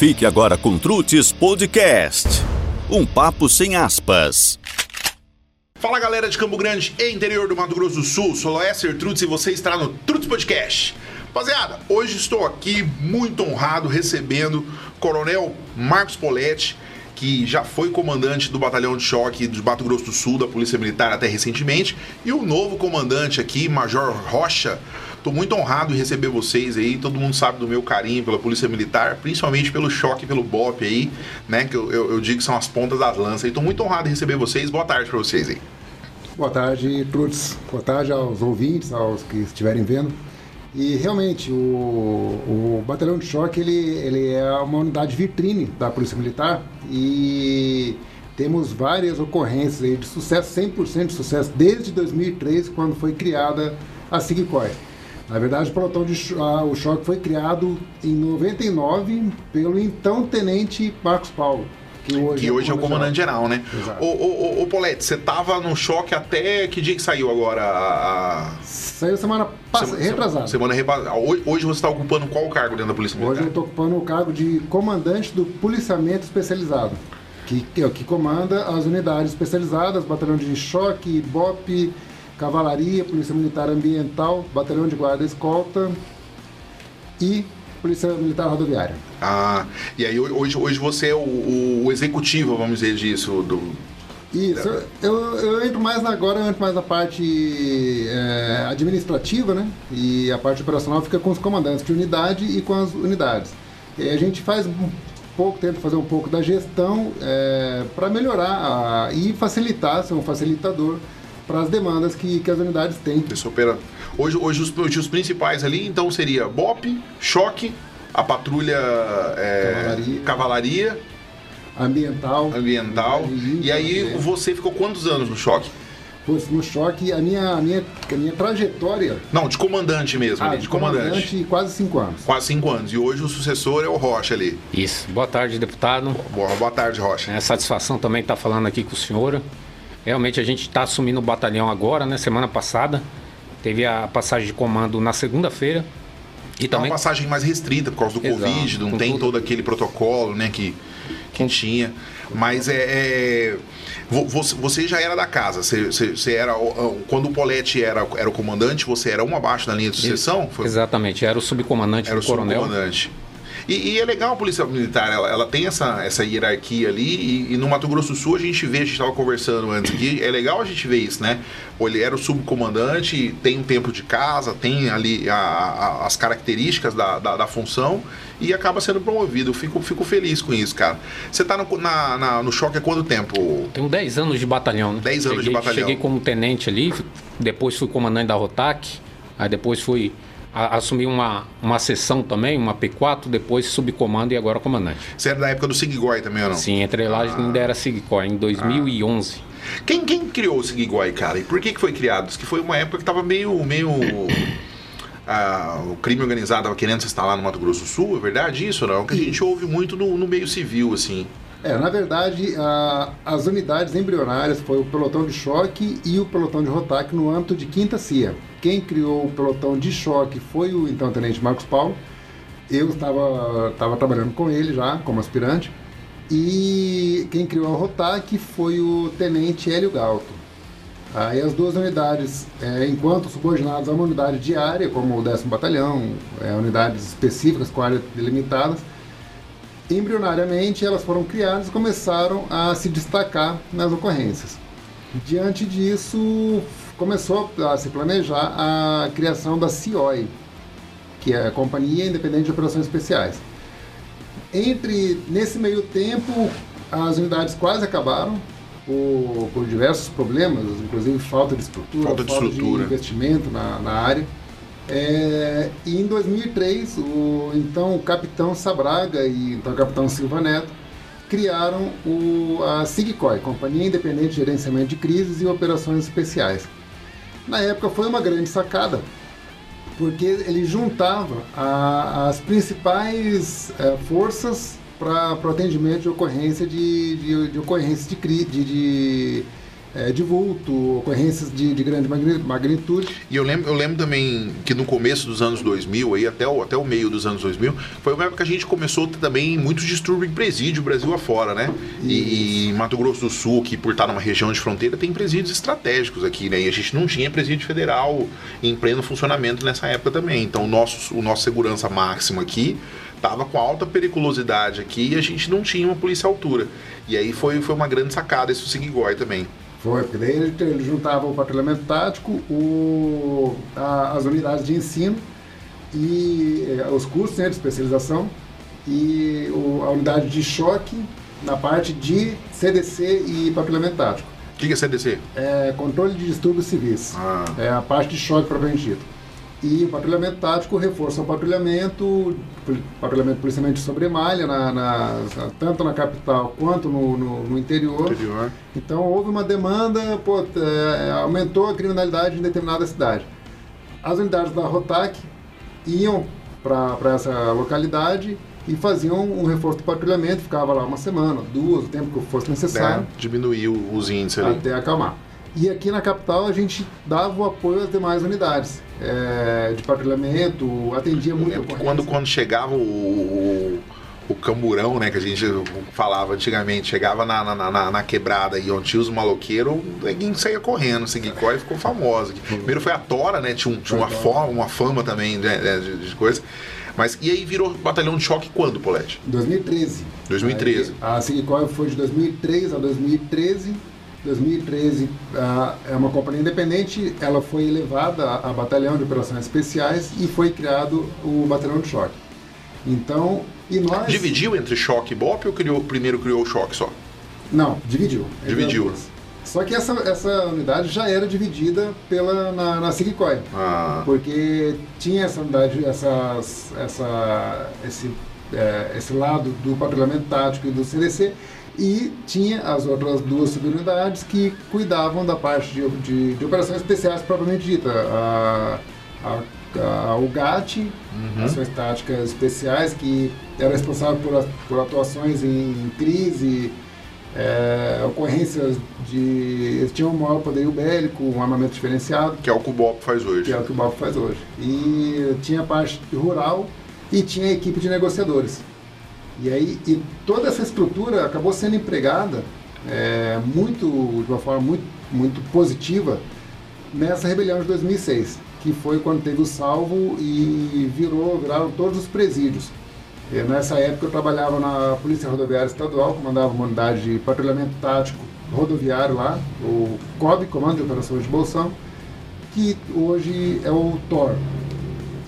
Fique agora com Trutes Podcast. Um papo sem aspas. Fala galera de Campo Grande e interior do Mato Grosso do Sul, sou Loesser Trutz e você está no Trutz Podcast. Rapaziada, hoje estou aqui muito honrado recebendo Coronel Marcos Poletti, que já foi comandante do Batalhão de Choque do Mato Grosso do Sul, da Polícia Militar até recentemente, e o novo comandante aqui, Major Rocha. Estou muito honrado em receber vocês aí. Todo mundo sabe do meu carinho pela Polícia Militar, principalmente pelo choque, pelo BOP aí, né? Que eu, eu, eu digo que são as pontas das lanças. Estou muito honrado em receber vocês. Boa tarde para vocês aí. Boa tarde, Trutz. Boa tarde aos ouvintes, aos que estiverem vendo. E realmente, o, o Batalhão de Choque ele, ele é uma unidade vitrine da Polícia Militar e temos várias ocorrências de sucesso, 100% de sucesso, desde 2003, quando foi criada a SIGCOI. Na verdade, o pelotão de cho ah, o choque foi criado em 99 pelo então tenente Marcos Paulo. Que hoje, que é, hoje é o comandante geral, né? Exato. Ô, ô, ô, Polete, você tava no choque até que dia que saiu agora? A... Saiu semana passada, retrasada. Semana retrasada. Hoje você está ocupando qual cargo dentro da Polícia Militar? Hoje eu estou ocupando o cargo de comandante do policiamento especializado, que, que, que comanda as unidades especializadas, batalhão de choque, BOP, Cavalaria, Polícia Militar Ambiental, Batalhão de Guarda Escolta e Polícia Militar Rodoviária. Ah, e aí hoje, hoje você é o, o executivo, vamos dizer, disso, do, isso, eu, eu entro mais agora, eu entro mais na parte é, administrativa, né? E a parte operacional fica com os comandantes de unidade e com as unidades. E a gente faz um pouco, tenta fazer um pouco da gestão é, para melhorar a, e facilitar, ser um facilitador para as demandas que, que as unidades têm. Hoje, hoje os, hoje os principais ali, então, seria BOP, choque, a patrulha é, cavalaria, cavalaria, ambiental, ambiental. E aí você ficou quantos anos no choque? Pois, no choque, a minha, a, minha, a minha trajetória. Não, de comandante mesmo, ah, ali, de comandante. comandante. quase cinco anos. Quase cinco anos. E hoje o sucessor é o Rocha ali. Isso. Boa tarde, deputado. Boa, boa tarde, Rocha. É satisfação também estar falando aqui com o senhor. Realmente a gente está assumindo o batalhão agora, né? Semana passada. Teve a passagem de comando na segunda-feira. E é também... uma passagem mais restrita por causa do Exato, Covid, não tem tudo... todo aquele protocolo, né, que, que tinha. Mas é, é, Você já era da casa. Você, você, era. Quando o Polete era, era o comandante, você era um abaixo da linha de sucessão? Foi... Exatamente, era o subcomandante era o coronel. Subcomandante. E, e, é legal a Polícia Militar, ela, ela tem essa, essa hierarquia ali, e, e, no Mato Grosso do Sul a gente vê, a gente estava conversando antes aqui, é legal a gente ver isso, né? Ele era o subcomandante, tem um tempo de casa, tem ali a, a, as características da, da, da, função e acaba sendo promovido. Eu fico, fico feliz com isso, cara. Você está no, na, na, no choque há quanto tempo? Tenho 10 anos de batalhão, né? 10 anos cheguei, de batalhão. Cheguei como tenente ali, depois fui comandante da Rotac, aí depois fui assumi uma, uma sessão também, uma P4, depois subcomando e agora comandante. Você era da época do Sigigoi também ou não? Sim, entrei lá ah. ainda era Sigigoi, em 2011. Ah. Quem, quem criou o Sigigoi, cara? E por que, que foi criado? Diz que foi uma época que estava meio... meio... Ah, o crime organizado estava querendo se instalar no Mato Grosso do Sul, é verdade isso ou não? Que a gente ouve muito no, no meio civil, assim. É, na verdade, a, as unidades embrionárias foi o pelotão de choque e o pelotão de rotac no âmbito de Quinta CIA. Quem criou o pelotão de choque foi o então tenente Marcos Paulo. Eu estava, trabalhando com ele já como aspirante. E quem criou a rotac foi o tenente Hélio Galto. Aí as duas unidades, é, enquanto subordinadas a uma unidade diária, como o 10 Batalhão, é, unidades específicas com áreas delimitadas, embrionariamente elas foram criadas e começaram a se destacar nas ocorrências. Diante disso, começou a se planejar a criação da CIOI, que é a Companhia Independente de Operações Especiais. Entre nesse meio tempo, as unidades quase acabaram por, por diversos problemas, inclusive falta de estrutura, falta de, falta estrutura. de investimento na, na área. É, e em 2003, o então o capitão Sabraga e então o capitão Silva Neto criaram o, a SIGCOI, Companhia Independente de Gerenciamento de Crises e Operações Especiais. Na época foi uma grande sacada, porque ele juntava a, as principais é, forças para o atendimento de ocorrência de, de, de ocorrências de, de, de é, de vulto, ocorrências de, de grande magnitude. E eu lembro, eu lembro também que no começo dos anos 2000, aí até o, até o meio dos anos 2000, foi uma época que a gente começou também muitos distúrbios em presídio, Brasil afora, né? E, e Mato Grosso do Sul, que por estar numa região de fronteira, tem presídios estratégicos aqui, né? E a gente não tinha presídio federal em pleno funcionamento nessa época também. Então o nosso, o nosso segurança máximo aqui estava com alta periculosidade aqui e a gente não tinha uma polícia à altura. E aí foi, foi uma grande sacada esse Sigigói também. Foi, porque daí ele, ele juntava o patrulhamento tático, o, a, as unidades de ensino e eh, os cursos né, de especialização e o, a unidade de choque na parte de CDC e patrulhamento tático. O que é CDC? É controle de distúrbios civis. Ah. É a parte de choque propriamente dito. E o patrulhamento tático reforça o patrulhamento, patrulhamento de policiamento de sobremalha, na, na, tanto na capital quanto no, no, no interior. interior. Então houve uma demanda, pô, é, aumentou a criminalidade em determinada cidade. As unidades da ROTAC iam para essa localidade e faziam um reforço do patrulhamento, ficava lá uma semana, duas, o tempo que fosse necessário. É, diminuiu os índices ali. Até acalmar. E aqui na capital a gente dava o apoio às demais unidades é, de patrulhamento, atendia muito. Quando, quando chegava o, o, camburão, né, que a gente falava antigamente, chegava na, na, na, na quebrada e onde tinha os maloqueiros, ninguém saía correndo, seguir e ficou famosa. Primeiro foi a Tora, né, tinha, um, tinha uma, fama, uma fama também né, de, de coisa. Mas e aí virou batalhão de choque quando, Polete? 2013. 2013. Aí, a Sigicor foi de 2003 a 2013 2013 é uma companhia independente, ela foi elevada a batalhão de operações especiais e foi criado o batalhão de choque. Então, e nós dividiu entre choque e BOP ou criou primeiro criou o choque só? Não, dividiu. Dividiu. Só que essa, essa unidade já era dividida pela, na, na. Ah. Porque tinha essa unidade, essas, essa, esse, é, esse lado do patrulhamento tático e do CDC e tinha as outras duas subunidades que cuidavam da parte de, de, de operações especiais propriamente dita. A, a, a UGAT, uhum. ações táticas especiais, que era responsável por, por atuações em, em crise, é, ocorrências de. Eles tinham um maior poderio bélico, um armamento diferenciado. Que é o que o BOP faz hoje. Que é o que o BOP faz hoje. E tinha a parte rural e tinha a equipe de negociadores. E aí e toda essa estrutura acabou sendo empregada é, muito de uma forma muito, muito positiva nessa rebelião de 2006, que foi quando teve o salvo e virou viraram todos os presídios. E nessa época eu trabalhava na Polícia Rodoviária Estadual, comandava uma unidade de patrulhamento tático rodoviário lá, o COB, Comando de Operações de Bolsão, que hoje é o TOR,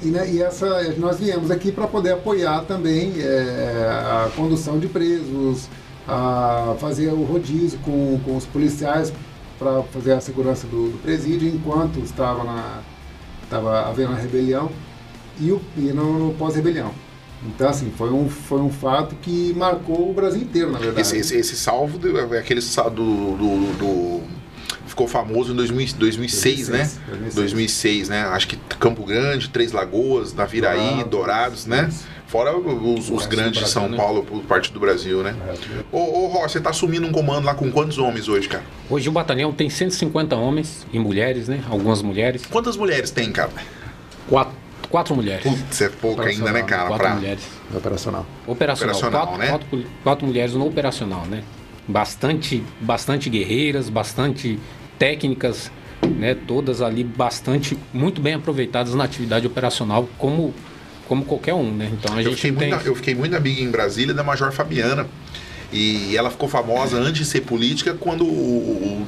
e, né, e essa, nós viemos aqui para poder apoiar também é, a condução de presos, a fazer o rodízio com, com os policiais para fazer a segurança do, do, presídio enquanto estava, na, estava havendo a rebelião e, o, e no, pós-rebelião. Então, assim, foi um, foi um fato que marcou o Brasil inteiro, na verdade. Esse, esse, esse salvo, é aquele do, do, do ficou famoso em 2000, 2006, 2006, né? 2006. 2006, né? Acho que Campo Grande, Três Lagoas, Naviraí, Dourados, Dourados né? Fora os, os grandes de São né? Paulo, por parte do Brasil, né? Ô, ô Ross, você tá assumindo um comando lá com quantos homens hoje, cara? Hoje o batalhão tem 150 homens e mulheres, né? Algumas mulheres. Quantas mulheres tem, cara? Quatro. Quatro mulheres. Putz, é pouco ainda, né, cara? Quatro pra... mulheres. Operacional. Operacional. operacional quatro, né? quatro, quatro mulheres no operacional, né? Bastante, bastante guerreiras, bastante técnicas, né, todas ali bastante, muito bem aproveitadas na atividade operacional, como, como qualquer um, né? Então a eu gente fiquei tem... Muito, eu fiquei muito amigo em Brasília da Major Fabiana. E ela ficou famosa antes de ser política quando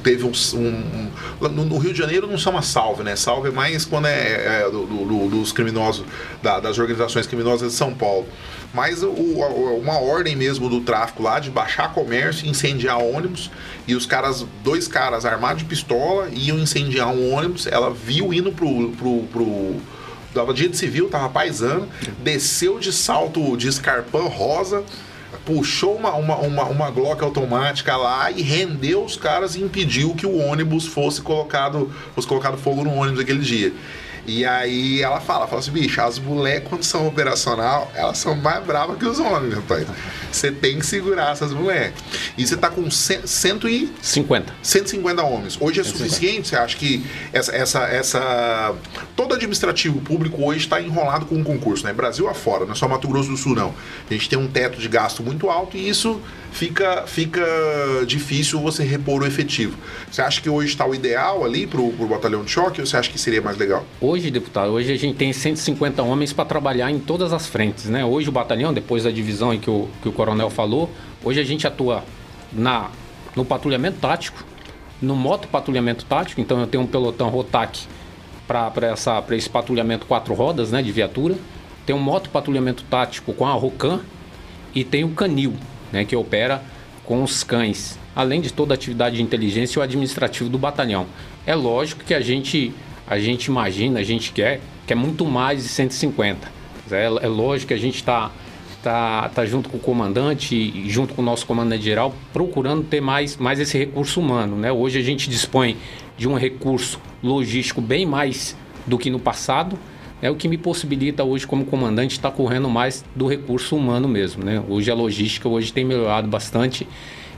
teve um. um, um no, Rio de Janeiro não chama salve, né? Salve é mais quando é, é do, do, dos criminosos, da, das organizações criminosas de São Paulo mas o, uma ordem mesmo do tráfico lá de baixar comércio, incendiar ônibus e os caras, dois caras armados de pistola iam incendiar um ônibus. Ela viu indo pro, pro, pro dava dia de civil, tava paisando, desceu de salto de escarpão rosa, puxou uma, uma, uma, uma Glock automática lá e rendeu os caras e impediu que o ônibus fosse colocado, fosse colocado fogo no ônibus aquele dia. E aí ela fala, fala assim, bicho, as mulheres quando são operacional, elas são mais bravas que os homens, rapaz. Você tem que segurar essas mulheres. E você tá com cento e... 50. 150 homens. Hoje é 150. suficiente? Você acha que essa, essa, essa... Todo administrativo público hoje está enrolado com um concurso, né? Brasil afora, não é só Mato Grosso do Sul, não. A gente tem um teto de gasto muito alto e isso fica, fica difícil você repor o efetivo. Você acha que hoje está o ideal ali para o batalhão de choque ou você acha que seria mais legal? Hoje, deputado, hoje a gente tem 150 homens para trabalhar em todas as frentes. Né? Hoje o batalhão, depois da divisão que o, que o coronel falou, hoje a gente atua na, no patrulhamento tático, no moto patrulhamento tático, então eu tenho um pelotão Rotac para esse patrulhamento quatro rodas né, de viatura. Tem um moto patrulhamento tático com a Rocan e tem o Canil, né, que opera com os cães, além de toda a atividade de inteligência e o administrativo do batalhão. É lógico que a gente, a gente imagina, a gente quer, que é muito mais de 150. É, é lógico que a gente está tá, tá junto com o comandante junto com o nosso comandante geral procurando ter mais, mais esse recurso humano. Né? Hoje a gente dispõe de um recurso logístico bem mais do que no passado é o que me possibilita hoje como comandante estar tá correndo mais do recurso humano mesmo, né? Hoje a logística hoje tem melhorado bastante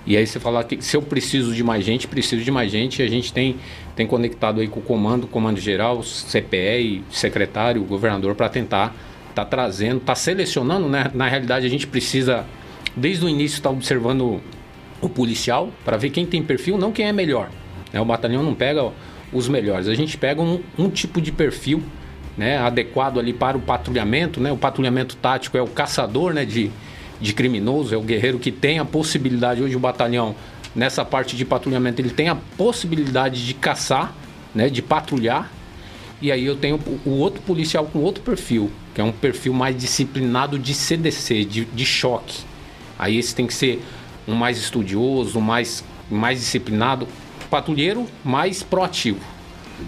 e aí você falar que se eu preciso de mais gente, preciso de mais gente, e a gente tem, tem conectado aí com o comando, comando geral, CPE, secretário, governador para tentar tá trazendo, tá selecionando, né? Na realidade a gente precisa desde o início estar tá observando o policial para ver quem tem perfil, não quem é melhor. Né? O batalhão não pega os melhores, a gente pega um, um tipo de perfil né, adequado ali para o patrulhamento. Né? O patrulhamento tático é o caçador né, de, de criminosos, é o guerreiro que tem a possibilidade, hoje o batalhão, nessa parte de patrulhamento, ele tem a possibilidade de caçar, né, de patrulhar. E aí eu tenho o outro policial com outro perfil, que é um perfil mais disciplinado de CDC, de, de choque. Aí esse tem que ser um mais estudioso, mais, mais disciplinado, patrulheiro mais proativo.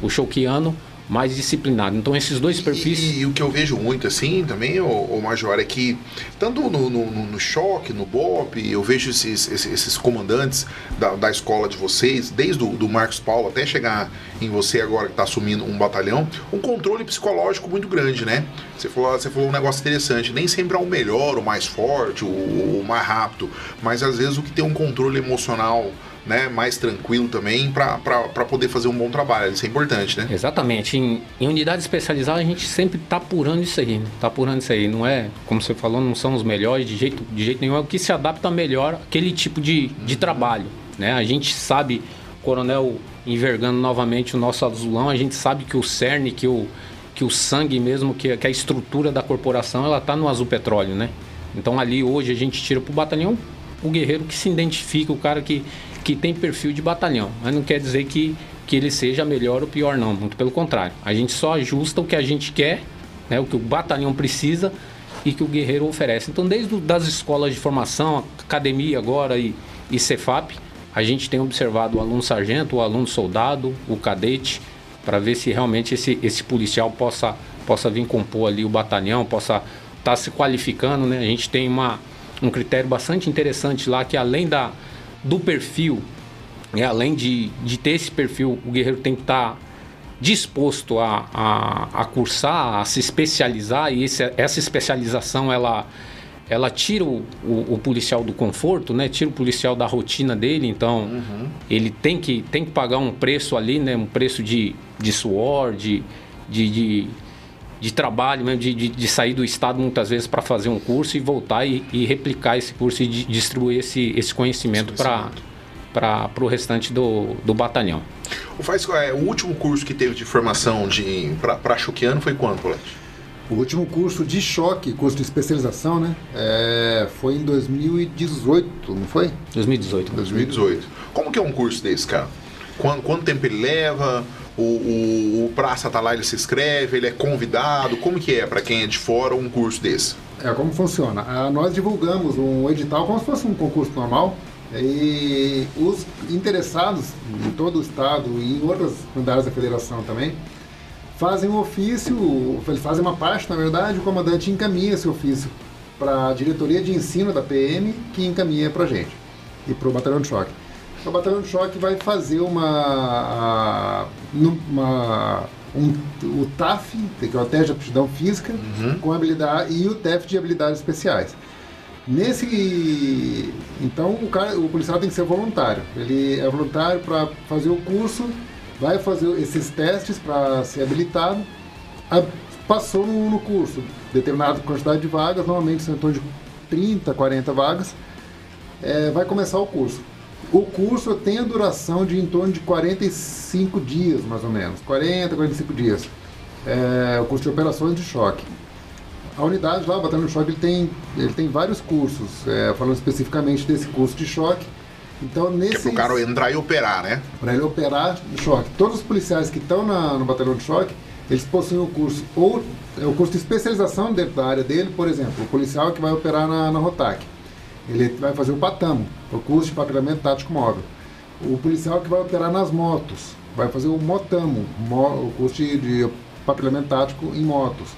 O choqueano mais disciplinado. Então esses dois perfis. E, e, o que eu vejo muito assim também, o, o Major, é que tanto no, no, no choque, no BOP, eu vejo esses, esses, esses comandantes da, da, escola de vocês, desde o do Marcos Paulo até chegar em você agora que está assumindo um batalhão, um controle psicológico muito grande, né? Você falou, você falou um negócio interessante, nem sempre é o melhor, o mais forte, o, o mais rápido, mas às vezes o que tem um controle emocional né, mais tranquilo também para poder fazer um bom trabalho. Isso é importante, né? Exatamente. Em, em unidade especializada a gente sempre está apurando isso aí, né? Tá apurando isso aí. Não é, como você falou, não são os melhores de jeito, de jeito nenhum. É o que se adapta melhor aquele tipo de, de uhum. trabalho, né? A gente sabe, coronel envergando novamente o nosso azulão, a gente sabe que o cerne, que o, que o sangue mesmo, que, que a estrutura da corporação, ela tá no azul petróleo, né? Então ali hoje a gente tira para o batalhão o guerreiro que se identifica, o cara que que tem perfil de batalhão, mas não quer dizer que, que ele seja melhor ou pior, não. Muito pelo contrário. A gente só ajusta o que a gente quer, né, o que o batalhão precisa e que o guerreiro oferece. Então, desde das escolas de formação, academia agora e, e Cefap, a gente tem observado o aluno sargento, o aluno soldado, o cadete, para ver se realmente esse, esse policial possa, possa vir compor ali o batalhão, possa estar tá se qualificando. Né? A gente tem uma, um critério bastante interessante lá que além da, do perfil, é, além de, de ter esse perfil, o guerreiro tem que estar tá disposto a, a, a, cursar, a se especializar e esse, essa especialização ela, ela tira o, o, o, policial do conforto, né? Tira o policial da rotina dele, então uhum. ele tem que, tem que pagar um preço ali, né? Um preço de, de suor, de, de, de, de trabalho, mesmo, de, de, de, sair do estado muitas vezes para fazer um curso e voltar e, e, replicar esse curso e distribuir esse, esse conhecimento para o restante do, do batalhão. O, faz, é, o último curso que teve de formação de para choqueano foi quando, Colete? O último curso de choque, curso de especialização, né? É, foi em 2018, não foi? 2018. 2018. Como que é um curso desse, cara? Quanto, quanto tempo ele leva? O, o, o, praça tá lá, ele se inscreve, ele é convidado? Como que é para quem é de fora um curso desse? É, como funciona? Ah, nós divulgamos um edital como se fosse um concurso normal e os interessados em todo o estado e em outras unidades da federação também fazem um ofício, eles fazem uma parte, na verdade, o comandante encaminha esse ofício para a diretoria de ensino da PM, que encaminha para a gente e para o batalhão de choque. O batalhão de choque vai fazer uma, uma um, o TAF, que é o teste de aptidão física, Uhum. com habilidade, e o TEF de habilidades especiais. Nesse. Então, o, cara, o policial tem que ser voluntário. Ele é voluntário para fazer o curso, vai fazer esses testes para ser habilitado. A- passou no, no curso, determinada quantidade de vagas, normalmente são em torno de 30, 40 vagas, é, vai começar o curso. O curso tem a duração de em torno de 45 dias, mais ou menos. 40, 45 dias. É, o curso de operações de choque. A unidade lá, o Batalhão de Choque, ele tem, ele tem vários cursos, é, falando especificamente desse curso de choque. Então, nesse é pro cara entrar e operar, né? para ele operar de choque. Todos os policiais que estão no batalhão de choque, eles possuem o curso ou é o curso de especialização dentro da área dele, por exemplo, o policial que vai operar na, na Rotac, ele vai fazer o PATAMO, o curso de patrulhamento tático móvel. O policial que vai operar nas motos, vai fazer o MOTAMO, mo- o curso de, de patrulhamento tático em motos.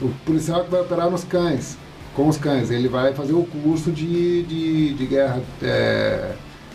O policial que vai operar nos cães, com os cães, ele vai fazer o curso de, de, de guerra, é,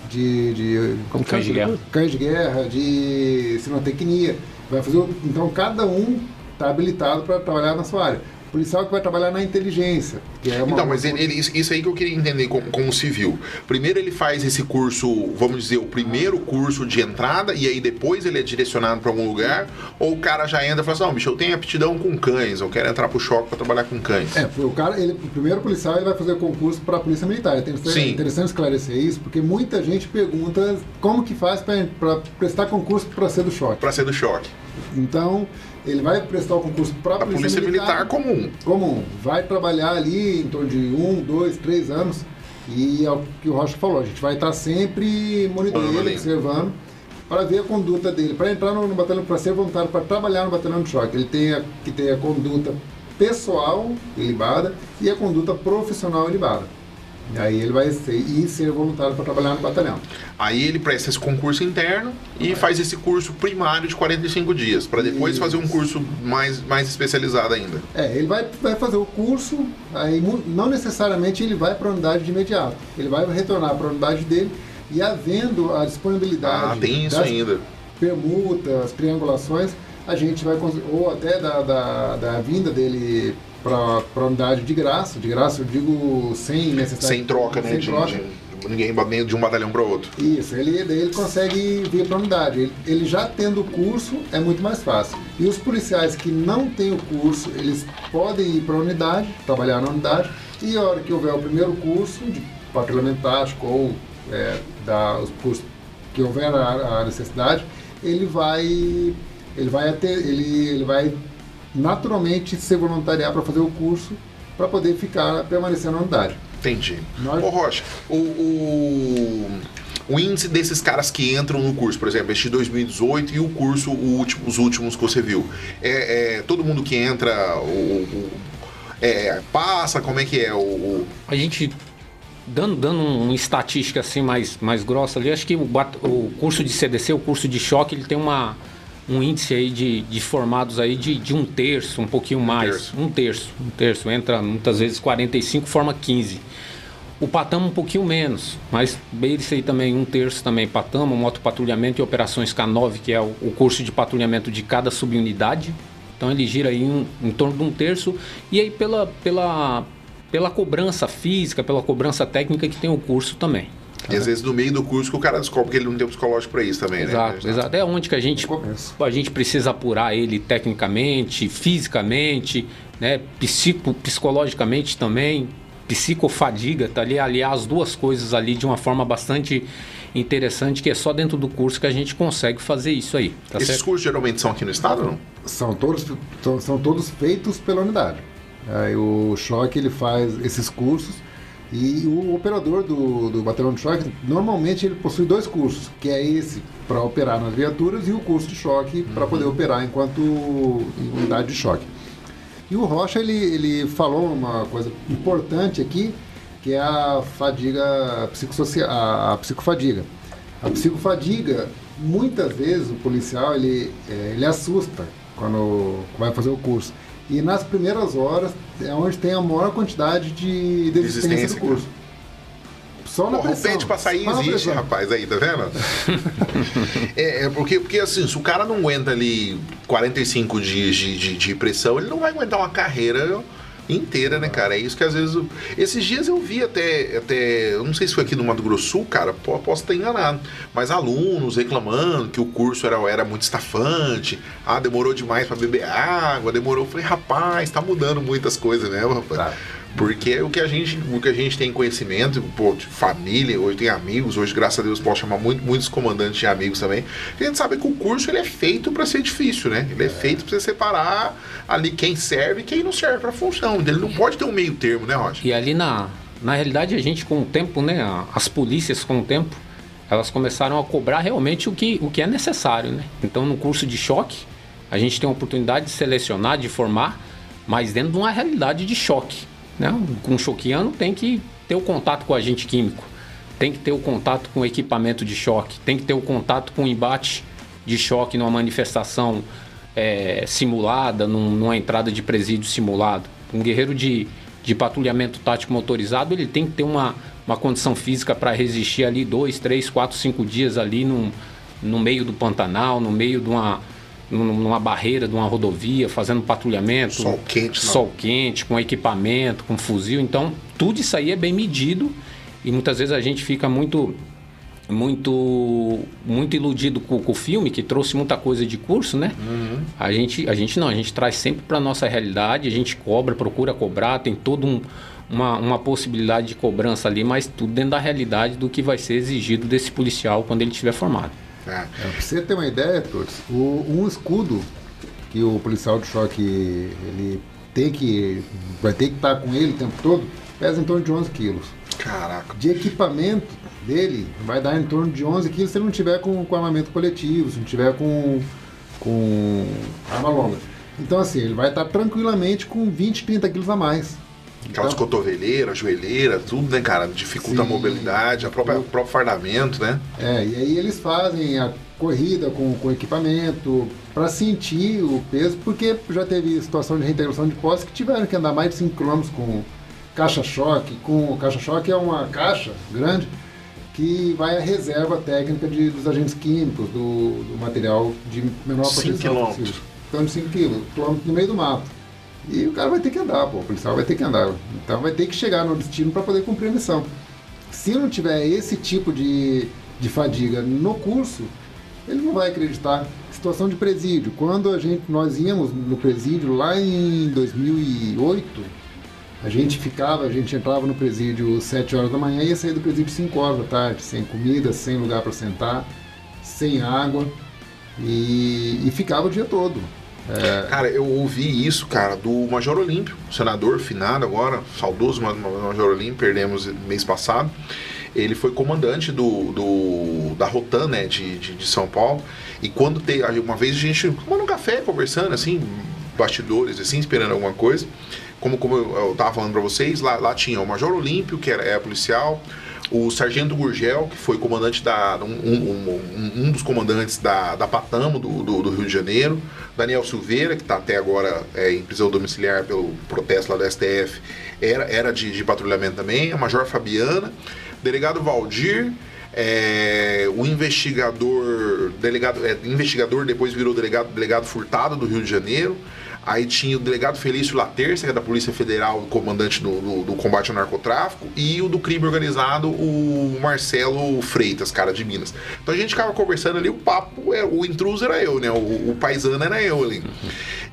de, de como Cães de guerra. cães de guerra, de sinotecnia. Vai fazer, então cada um está habilitado para trabalhar na sua área. O policial que vai trabalhar na inteligência, que é uma Então, mas ele, ele- isso aí que eu queria entender como, como civil. Primeiro ele faz esse curso, vamos dizer, o primeiro curso de entrada, e aí depois ele é direcionado para algum lugar, ou o cara já entra e fala assim, não, bicho, eu tenho aptidão com cães, eu quero entrar pro choque para trabalhar com cães. É, o cara, ele, o primeiro policial ele vai fazer concurso para a Polícia Militar. É interessante, Sim. interessante esclarecer isso, porque muita gente pergunta como que faz para prestar concurso para ser do choque. Para ser do choque. Então, ele vai prestar o concurso para A polícia militar comum. comum. Vai trabalhar ali em torno de um, dois, três anos. E é o que o Rocha falou, a gente vai estar sempre monitorando, ali. observando, para ver a conduta dele. Para entrar no, no batalhão, para ser voluntário, para trabalhar no batalhão de choque, ele tem a, que ter a conduta pessoal ilibada e a conduta profissional ilibada. E aí ele vai ser, e ser voluntário para trabalhar no batalhão. Aí ele presta esse concurso interno e faz esse curso primário de 45 dias, para depois Isso. fazer um curso mais, mais especializado ainda. É, ele vai, vai fazer o curso, aí não necessariamente ele vai para a unidade de imediato. Ele vai retornar para a unidade dele e havendo a disponibilidade Ah, tem isso ainda. permutas, triangulações, a gente vai ou até da, da, da vinda dele para a unidade de graça, de graça eu digo sem necessidade Sem troca, né? sem De, troca. de- ninguém nem de um batalhão para outro. Isso, ele, ele consegue vir para a unidade. Ele, ele já tendo o curso, é muito mais fácil. E os policiais que não têm o curso, eles podem ir para a unidade, trabalhar na unidade, e a hora que houver o primeiro curso de patrulhamento tático ou é, da, os cursos que houver a, a necessidade, ele vai, ele vai até, ele, ele vai naturalmente se voluntariar para fazer o curso para poder ficar permanecer na unidade. Entendi. Nós- Ô Rocha, o, o, o índice desses caras que entram no curso, por exemplo, este de 2018 e o curso, o último- os últimos que você viu, é, é todo mundo que entra, o, o- é, passa, como é que é? O, o- A gente, dando, dando uma estatística assim mais, mais grossa ali, acho que o, o curso de CDC, o curso de choque, ele tem uma, um índice aí de, de formados aí de, de um terço, um pouquinho mais. terço. Um terço. Um terço. Entra muitas vezes 45, forma 15. O Patama um pouquinho menos, mas esse aí também, um terço também. Patama, motopatrulhamento e operações K9, que é o, o curso de patrulhamento de cada subunidade. Então ele gira aí um- em torno de um terço. E aí pela, pela, pela cobrança física, pela cobrança técnica que tem o curso também. E às vezes no meio do curso que o cara descobre que ele não tem psicológico para isso também, Exato, né? exato. É onde que a gente, a gente precisa apurar ele tecnicamente, fisicamente, né? Psico, psicologicamente também, psicofadiga, tá ali, aliar as duas coisas ali de uma forma bastante interessante, que é só dentro do curso que a gente consegue fazer isso aí. Tá Esses certo? cursos geralmente são aqui no estado não? são todos são, são todos feitos pela unidade. Aí o choque ele faz esses cursos e o operador do, do batalhão de choque normalmente ele possui dois cursos, que é esse para operar nas viaturas e o curso de choque para poder operar enquanto unidade de choque. E o Rocha ele, ele falou uma coisa importante aqui, que é a fadiga psicossocial, a, a psicofadiga. A psicofadiga, muitas vezes o policial ele, é, ele assusta quando vai fazer o curso. E nas primeiras horas é onde tem a maior quantidade de desistência Desistência, do curso. Só na Porra, o pede pra sair existe, rapaz, aí, tá vendo? é, é, porque, porque assim, se o cara não aguenta ali 45 dias de, de, de pressão, ele não vai aguentar uma carreira inteira, né, cara? É isso que às vezes. Esses dias eu vi até, até. Eu não sei se foi aqui no Mato Grosso Sul, cara, posso estar enganado. Mas alunos reclamando que o curso era, era muito estafante. Ah, demorou demais para beber água, demorou. Eu falei, rapaz, tá mudando muitas coisas mesmo, rapaz. Tá. Porque o que a gente, o que a gente tem conhecimento, pô, de família, hoje tem amigos, hoje, graças a Deus, posso chamar muito, muitos comandantes de amigos também. A gente sabe que o curso ele é feito para ser difícil, né? Ele é, é. feito para você separar ali quem serve e quem não serve para a função. Ele não pode ter um meio termo, né, Roger? E ali na, na realidade, a gente com o tempo, né, as polícias com o tempo, elas começaram a cobrar realmente o que, o que é necessário, né? Então, no curso de choque, a gente tem a oportunidade de selecionar, de formar, mas dentro de uma realidade de choque. Né? Um choqueano tem que ter o contato com agente químico, tem que ter o contato com equipamento de choque, tem que ter o contato com embate de choque numa manifestação é, simulada, num, numa entrada de presídio simulado. Um guerreiro de, de patrulhamento tático motorizado, ele tem que ter uma, uma condição física para resistir ali dois, três, quatro, cinco dias ali num, no meio do Pantanal, no meio de uma, numa barreira de uma rodovia, fazendo patrulhamento. Sol quente, não. Sol quente, com equipamento, com fuzil. Então, tudo isso aí é bem medido e muitas vezes a gente fica muito muito muito iludido com, com, o filme que trouxe muita coisa de curso, né? Uhum. A gente a gente não, a gente traz sempre para nossa realidade, a gente cobra, procura cobrar, tem todo um uma, uma possibilidade de cobrança ali, mas tudo dentro da realidade do que vai ser exigido desse policial quando ele estiver formado. É. É, pra você ter uma ideia, Torres, o, um escudo que o policial de choque ele tem que. vai ter que estar com ele o tempo todo, pesa em torno de 11 quilos. Caraca. De equipamento dele, vai dar em torno de 11 quilos se ele não tiver com, com armamento coletivo, se não tiver com, com arma longa. Então, assim, ele vai estar tranquilamente com 20, 30 quilos a mais. Aquelas então, cotoveleiras, joelheiras, tudo, né, cara? Dificulta sim, a mobilidade, a própria, o próprio fardamento, né? É, e aí eles fazem a corrida com, com equipamento para sentir o peso, porque já teve situação de reintegração de posse que tiveram que andar mais de 5 km com caixa-choque. Com caixa-choque é uma caixa grande que vai a reserva técnica de, dos agentes químicos, do, do material de menor proteção. 5 km. Então, de 5 km, no meio do mato. E o cara vai ter que andar, pô, o policial vai ter que andar. Então vai ter que chegar no destino para poder cumprir a missão. Se não tiver esse tipo de, de fadiga no curso, ele não vai acreditar. Situação de presídio. Quando a gente, nós íamos no presídio lá em 2008, a gente ficava, a gente entrava no presídio 7 horas da manhã e ia sair do presídio 5 horas da tarde, sem comida, sem lugar para sentar, sem água e, e ficava o dia todo. É... Cara, eu ouvi isso, cara, do Major Olímpio, senador finado agora, saudoso Major Olímpio, perdemos mês passado. Ele foi comandante do, do da Rotan, né, de, de, de, São Paulo. E quando tem, uma vez a gente tomando um café, conversando, assim, bastidores, assim, esperando alguma coisa. Como, como eu, eu tava falando para vocês, lá, lá tinha o Major Olímpio, que era, é policial, o Sargento Gurgel, que foi comandante da. um, um, um dos comandantes da, da Patamo, do, do, do, Rio de Janeiro, Daniel Silveira, que está até agora é, em prisão domiciliar pelo protesto lá da STF, era, era de, de patrulhamento também, a Major Fabiana, delegado Valdir. É, o investigador, delegado, é, investigador depois virou delegado, delegado furtado do Rio de Janeiro. Aí tinha o delegado Felício Laterça, que é da Polícia Federal, comandante do, do, do, combate ao narcotráfico, e o do crime organizado, o Marcelo Freitas, cara de Minas. Então a gente ficava conversando ali, o papo, é, o intruso era eu, né? O, o paisano era eu ali.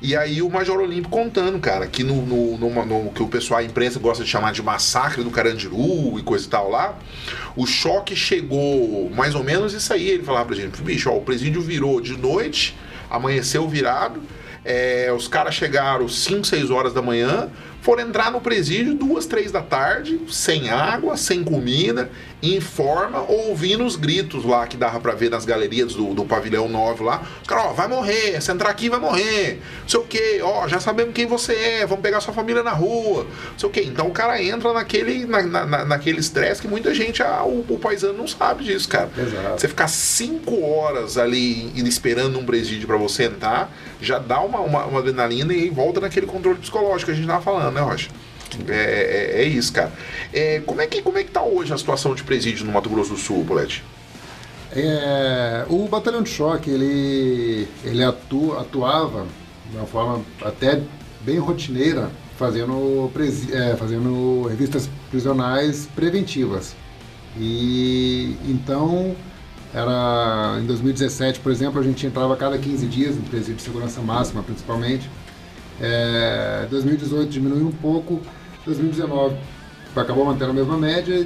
E aí o Major Olímpio contando, cara, que no, no, no, no, que o pessoal, a imprensa gosta de chamar de massacre do Carandiru e coisa e tal lá, o choque chegou mais ou menos isso aí. Ele falava pra gente, bicho, ó, o presídio virou de noite, amanheceu virado é, os caras chegaram 5, 6 horas da manhã, foram entrar no presídio duas, três da tarde, sem água, sem comida, em forma, ouvindo os gritos lá que dava para ver nas galerias do, do pavilhão 9 lá. Os caras, ó, vai morrer, se entrar aqui vai morrer, não sei o que, ó, já sabemos quem você é, vamos pegar sua família na rua, não sei o que. Então o cara entra naquele na, na, naquele estresse que muita gente, ah, o, o paisano não sabe disso, cara. Exato. Você ficar cinco horas ali esperando um presídio para você entrar, já dá uma, uma, uma adrenalina e volta naquele controle psicológico que a gente tava falando, né, Rocha? É, é, é, isso, cara. É, como, é que, como é que tá hoje a situação de presídio no Mato Grosso do Sul, Bolete? É, o batalhão de choque, ele, ele atua, atuava de uma forma até bem rotineira, fazendo, é, fazendo revistas prisionais preventivas. E então, era em 2017, por exemplo, a gente entrava a cada 15 dias no presídio de segurança máxima, principalmente. É, 2018 diminuiu um pouco, 2019 acabou mantendo a mesma média,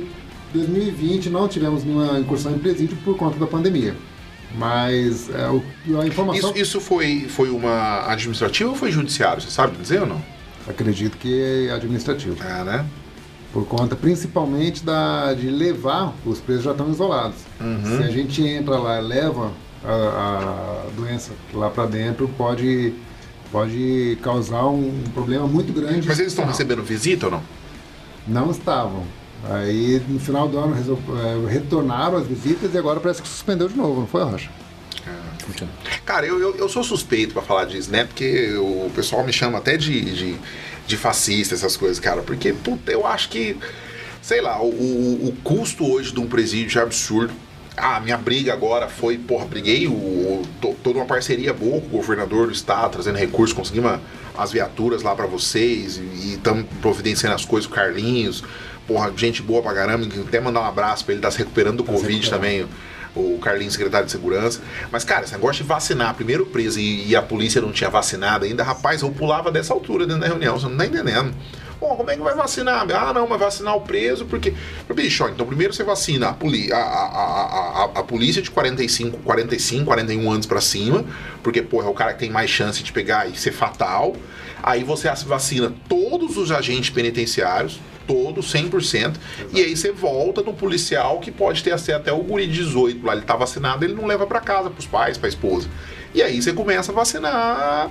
2020 não tivemos nenhuma incursão em presídio por conta da pandemia. Mas é, o, a informação. Isso, isso, foi, foi uma administrativa ou foi judiciário? Você sabe dizer ou não? Acredito que é administrativo. É, né? Por conta principalmente da, de levar, os presos já estão isolados. Uhum. Se a gente entra lá e leva a, a doença lá para dentro, pode, pode causar um, problema muito grande. Mas eles estão recebendo visita ou não? Não estavam. Aí no final do ano é, retornaram as visitas e agora parece que suspendeu de novo, não foi, Rocha? É. Cara, eu, eu, eu, sou suspeito para falar disso, né? Porque o pessoal me chama até de, de, de fascista, essas coisas, cara. Porque, puta, eu acho que, sei lá, o, o, o custo hoje de um presídio é absurdo. Ah, minha briga agora foi, porra, briguei, o, toda uma parceria boa com o governador do estado, trazendo recursos, conseguimos as viaturas lá para vocês e estamos providenciando as coisas com o Carlinhos porra, gente boa pra caramba, até mandar um abraço pra ele, tá se recuperando do tá Covid também, o Carlinhos, secretário de segurança. Mas, cara, esse negócio de vacinar, primeiro preso e, e, a polícia não tinha vacinado ainda, rapaz, eu pulava dessa altura dentro da reunião, você não tá entendendo. Bom, como é que vai vacinar? Ah, não, mas vacinar o preso, porque. Bicho, ó, então primeiro você vacina a, poli a, a, a, a, polícia de 45, 45, 41 anos para cima, porque, porra, é o cara que tem mais chance de pegar e ser fatal. Aí você vacina todos os agentes penitenciários, todo, 100%. Exato. E aí você volta no policial que pode ter até o guri 18 lá, ele tá vacinado, ele não leva para casa, pros pais, pra esposa. E aí você começa a vacinar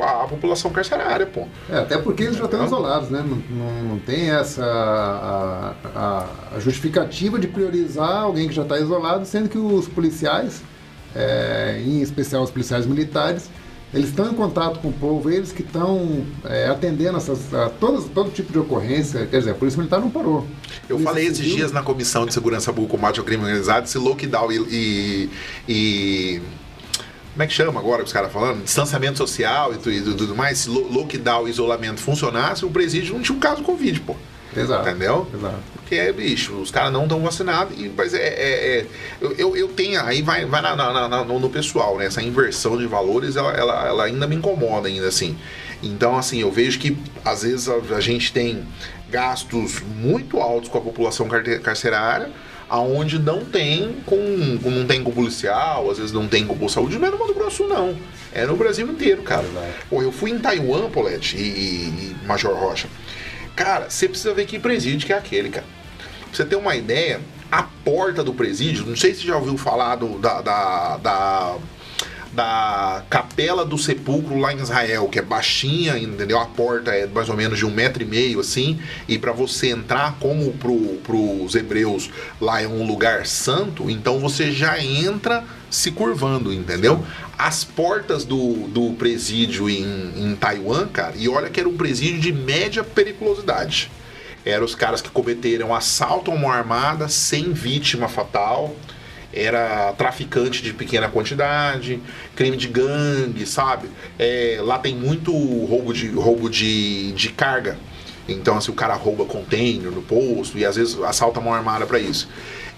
a, população carcerária, pô. É, até porque eles já estão isolados, né? Não, não, não tem essa a, a, a, justificativa de priorizar alguém que já está isolado, sendo que os policiais, é, em especial os policiais militares, eles estão em contato com o povo, eles que estão é, atendendo essas, a todos, todo tipo de ocorrência. Quer dizer, a Polícia Militar não parou. Eu falei esses civil... dias na Comissão de Segurança Pública e Combate ao Crime Organizado, se lockdown e, e, e como é que chama agora os caras falando? Distanciamento social e tudo, tudo mais. Se lockdown isolamento funcionasse, o presídio não tinha um caso Covid, pô. Exato. Entendeu? Exato. Porque é, bicho, os caras não estão vacinados. E, mas é, é, é eu, eu, tenho. Aí vai, vai na, na, na, no, pessoal, né? Essa inversão de valores, ela, ela, ela, ainda me incomoda, ainda assim. Então, assim, eu vejo que às vezes a, a gente tem gastos muito altos com a população carcerária aonde não tem com não tem com policial, às vezes não tem com saúde, não é no Mato Grosso não, é no Brasil inteiro, cara. Pô, eu fui em Taiwan, Polete e, e Major Rocha. Cara, você precisa ver que presídio que é aquele, cara. Pra você ter uma ideia, a porta do presídio, não sei se você já ouviu falar do, da, da, da da Capela do Sepulcro lá em Israel, que é baixinha, entendeu? A porta é mais ou menos de um metro e meio, assim, e para você entrar, como pro, pros hebreus lá é um lugar santo, então você já entra se curvando, entendeu? As portas do, do presídio em, em Taiwan, cara, e olha que era um presídio de média periculosidade. Eram os caras que cometeram assalto a uma armada sem vítima fatal, era traficante de pequena quantidade, crime de gangue, sabe? É, lá tem muito roubo de, roubo de, de carga. Então, assim, o cara rouba container no posto e às vezes assalta mão armada para isso.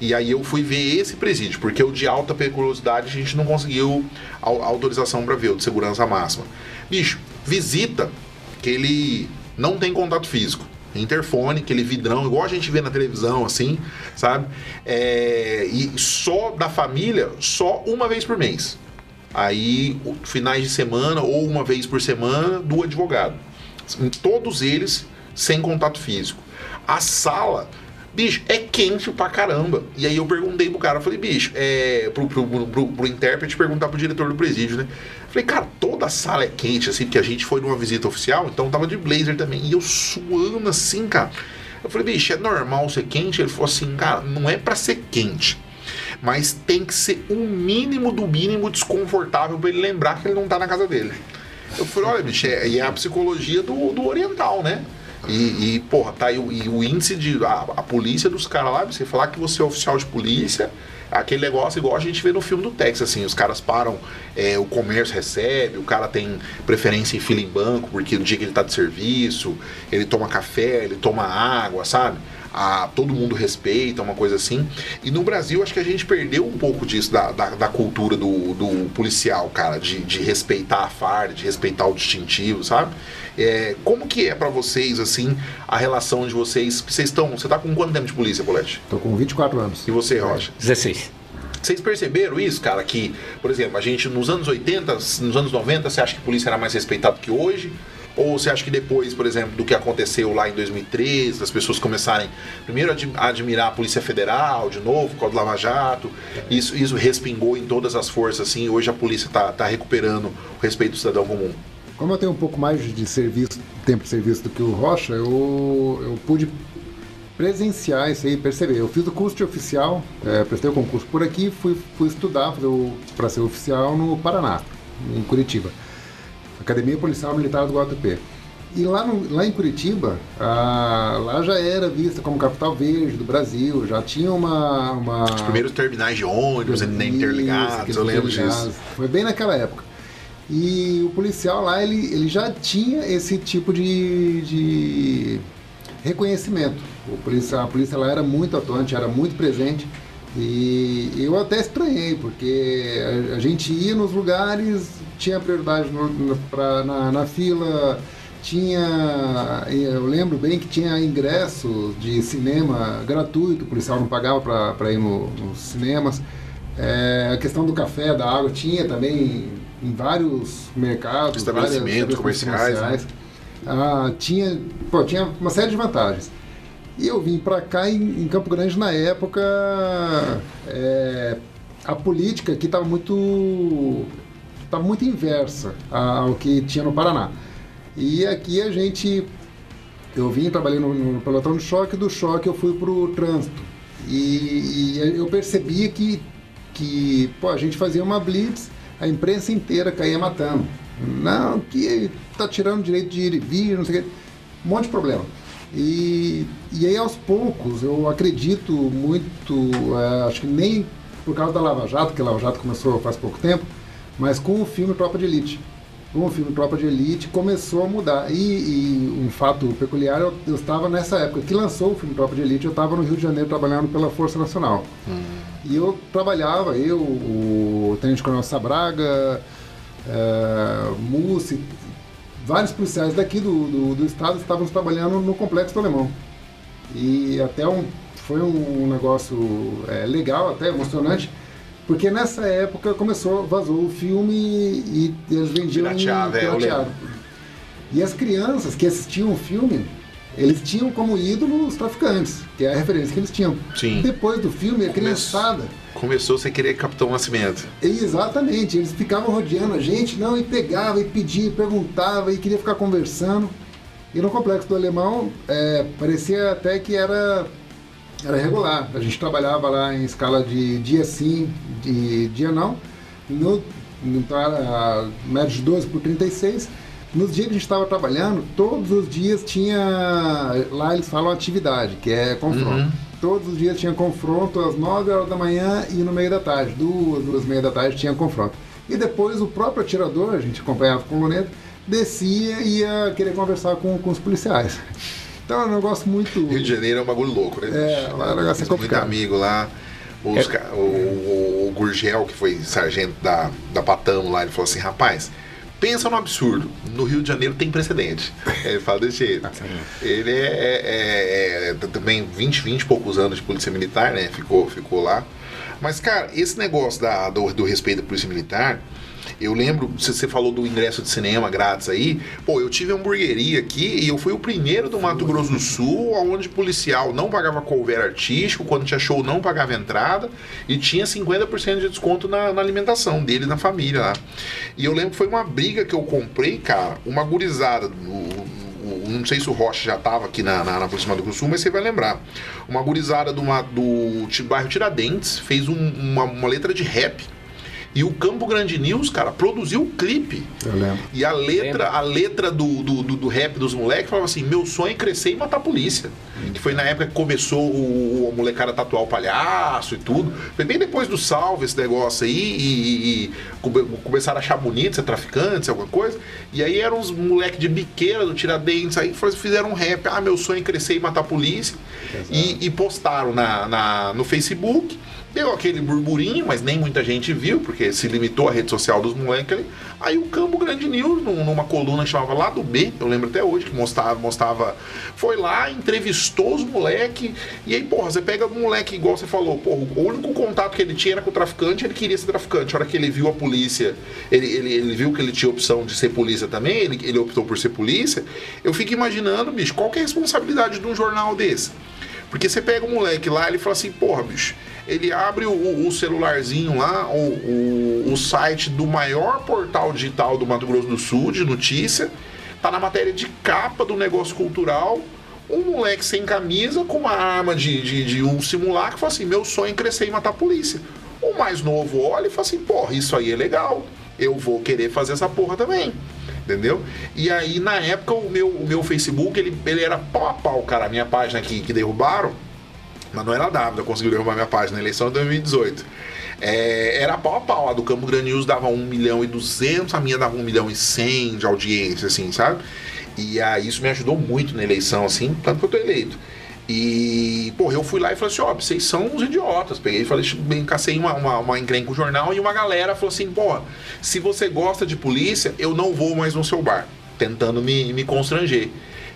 E aí eu fui ver esse presídio, porque o de alta periculosidade a gente não conseguiu a autorização para ver, o de segurança máxima. Bicho, visita que ele não tem contato físico interfone, aquele vidrão, igual a gente vê na televisão, assim, sabe? É, e só da família, só uma vez por mês. Aí, finais de semana ou uma vez por semana do advogado. Todos eles sem contato físico. A sala Bicho, é quente pra caramba. E aí eu perguntei pro cara, eu falei, bicho, é. Pro, pro, pro, pro intérprete perguntar pro diretor do presídio, né? Falei, cara, toda a sala é quente, assim, porque a gente foi numa visita oficial, então tava de blazer também. E eu suando assim, cara. Eu falei, bicho, é normal ser quente? Ele falou assim, cara, não é para ser quente. Mas tem que ser o um mínimo do mínimo desconfortável para ele lembrar que ele não tá na casa dele. Eu falei, olha, bicho, é, é a psicologia do, do oriental, né? E, e porra, tá aí o, e o índice de. A, a polícia dos caras lá, você falar que você é oficial de polícia, aquele negócio igual a gente vê no filme do Texas, assim, os caras param, é, o comércio recebe, o cara tem preferência em fila em banco, porque no dia que ele tá de serviço, ele toma café, ele toma água, sabe? A, todo mundo respeita, uma coisa assim. E no Brasil, acho que a gente perdeu um pouco disso, da, da, da cultura do, do policial, cara, de, de respeitar a farda, de respeitar o distintivo, sabe? É, como que é para vocês, assim, a relação de vocês? Vocês estão. Você tá com quanto tempo de polícia, Colete? Tô com 24 anos. E você, Rocha? 16. Vocês perceberam isso, cara? Que, por exemplo, a gente nos anos 80, nos anos 90, você acha que a polícia era mais respeitada que hoje? Ou você acha que depois, por exemplo, do que aconteceu lá em 2013, as pessoas começarem primeiro a admirar a Polícia Federal de novo, com o Lava Jato, isso, isso respingou em todas as forças, assim, hoje a polícia está tá recuperando o respeito do cidadão comum? Como eu tenho um pouco mais de serviço, tempo de serviço do que o Rocha, eu, eu pude presenciar isso aí, perceber. Eu fiz o curso de oficial, é, prestei o concurso por aqui, fui, fui estudar para ser oficial no Paraná, em Curitiba. Academia Policial Militar do Guatupê. E lá, no, lá em Curitiba, ah, lá já era vista como capital verde do Brasil, já tinha uma. uma... Os primeiros terminais de ônibus interligados, eu lembro disso. Foi bem naquela época. E o policial lá, ele, ele já tinha esse tipo de, de reconhecimento. O polícia, a polícia lá era muito atuante, era muito presente. E eu até estranhei, porque a, a gente ia nos lugares, tinha prioridade no, no, pra, na, na fila, tinha. Eu lembro bem que tinha ingressos de cinema gratuito, o policial não pagava para ir no, nos cinemas. É, a questão do café, da água, tinha também em vários mercados, estabelecimentos comerciais. Comerciais. Né? Ah, tinha, pô, tinha uma série de vantagens. E eu vim para cá em, em, Campo Grande na época. É, a política aqui estava muito está muito inversa ao que tinha no Paraná. E aqui a gente, eu vim, trabalhei no, no pelotão de choque, do choque eu fui para o trânsito. E, e, eu percebia que, que pô, a gente fazia uma blitz, a imprensa inteira caía matando. Não, que tá tirando direito de ir e vir, não sei o que. Um monte de problema. E, e aí aos poucos, eu acredito muito, é, acho que nem por causa da Lava Jato, que a Lava Jato começou faz pouco tempo, mas com o filme Tropa de Elite. Com o filme Tropa de Elite começou a mudar. E, e um fato peculiar, eu, eu, estava nessa época que lançou o filme Tropa de Elite, eu estava no Rio de Janeiro trabalhando pela Força Nacional. Hum. E eu trabalhava, eu, o Tenente Coronel Sabraga, é, Mussi, vários policiais daqui do, do, do, estado estávamos trabalhando no Complexo do Alemão. E até um, foi um negócio é, legal, até emocionante, porque nessa época começou, vazou o filme e, e eles vendiam pirateado, é, pirateado. E as crianças que assistiam o filme, eles tinham como ídolo os traficantes, que é a referência que eles tinham. Sim. Depois do filme, a criançada. Começou sem querer Capitão Nascimento. Exatamente, eles ficavam rodeando a gente, não, e pegava, e pedia, e perguntava, e queria ficar conversando. E no complexo do alemão, é, parecia até que era era regular. A gente trabalhava lá em escala de dia sim, de dia não. No, então era média de 12 por 36. Nos dias que a gente estava trabalhando, todos os dias tinha. Lá eles falam atividade, que é confronto. Uhum. Todos os dias tinha confronto às 9 horas da manhã e no meio da tarde. Duas, duas e meia da tarde tinha confronto. E depois o próprio atirador, a gente acompanhava com o luneta, descia e ia querer conversar com, com os policiais. Então é um negócio muito. Rio de Janeiro é um bagulho louco, né? É, lá é um negócio é complicado. Muito amigo lá. Os, é. o, o, o, Gurgel, que foi sargento da, da Patamo lá, ele falou assim: rapaz, pensa no absurdo. No Rio de Janeiro tem precedente. Ele fala desse jeito. Ah, ele é, é, é, é, também 20, 20 e poucos anos de polícia militar, né? Ficou, ficou lá. Mas, cara, esse negócio da, do, do respeito à polícia militar eu lembro, você falou do ingresso de cinema grátis aí. Pô, eu tive hamburgueria aqui e eu fui o primeiro do Mato Grosso do Sul onde policial não pagava cover artístico, quando tinha show não pagava entrada e tinha 50% de desconto na, na, alimentação dele na família lá. E eu lembro que foi uma briga que eu comprei, cara, uma gurizada. não sei se o Rocha já estava aqui na, na, na Polícia Grosso Sul, mas você vai lembrar. Uma gurizada do, do bairro Tiradentes fez um, uma, uma letra de rap E o Campo Grande News, cara, produziu o clipe. Eu lembro. E a letra, a letra do, do, do, do rap dos moleques falava assim: meu sonho é crescer e matar a polícia. Que foi na época que começou o, o molecada tatuar o palhaço e tudo. Foi bem depois do salve esse negócio aí e, e, e come- começaram a achar bonito ser traficante, ser alguma coisa. E aí eram uns moleques de biqueira do Tiradentes aí foi- fizeram um rap. Ah, meu sonho é crescer e matar a polícia. E, e postaram na, na- no Facebook. Deu aquele burburinho, mas nem muita gente viu, porque se limitou a rede social dos moleques ali. Aí o Campo Grande News, num- numa coluna que chamava Lado B, eu lembro até hoje, que mostrava, mostrava foi lá, entrevistou os moleques, e aí, porra, você pega um moleque, igual você falou, porra, o único contato que ele tinha era com o traficante, ele queria ser traficante. A hora que ele viu a polícia, ele, ele, ele viu que ele tinha opção de ser polícia também, ele, ele optou por ser polícia. Eu fico imaginando, bicho, qual que é a responsabilidade de um jornal desse? Porque você pega o moleque lá, ele fala assim, porra, bicho, ele abre o, o- celularzinho lá, o, o, o site do maior portal digital do Mato Grosso do Sul, de notícia, tá na matéria de capa do negócio cultural, um moleque sem camisa, com uma arma de, de, de um simulacro, fala assim, meu sonho é crescer e matar a polícia. O mais novo olha e fala assim, porra, isso aí é legal, eu vou querer fazer essa porra também. Entendeu? E aí, na época, o meu, o meu Facebook, ele, ele era pau a pau, cara. A minha página que, que derrubaram, mas não era a Dávila, conseguiu derrubar minha página na eleição de 2018. É, era pau a pau. A do Campo Grande News dava 1 milhão e 200, a minha dava 1 milhão e 100 de audiência, assim, sabe? E aí isso me ajudou muito na eleição, assim, tanto que eu tô eleito. E, porra, eu fui lá e falei assim, ó, vocês são uns idiotas. Peguei e falei, bem, cacei uma, uma, uma encrenca com o jornal e uma galera falou assim, porra, se você gosta de polícia, eu não vou mais no seu bar. Tentando me, me constranger.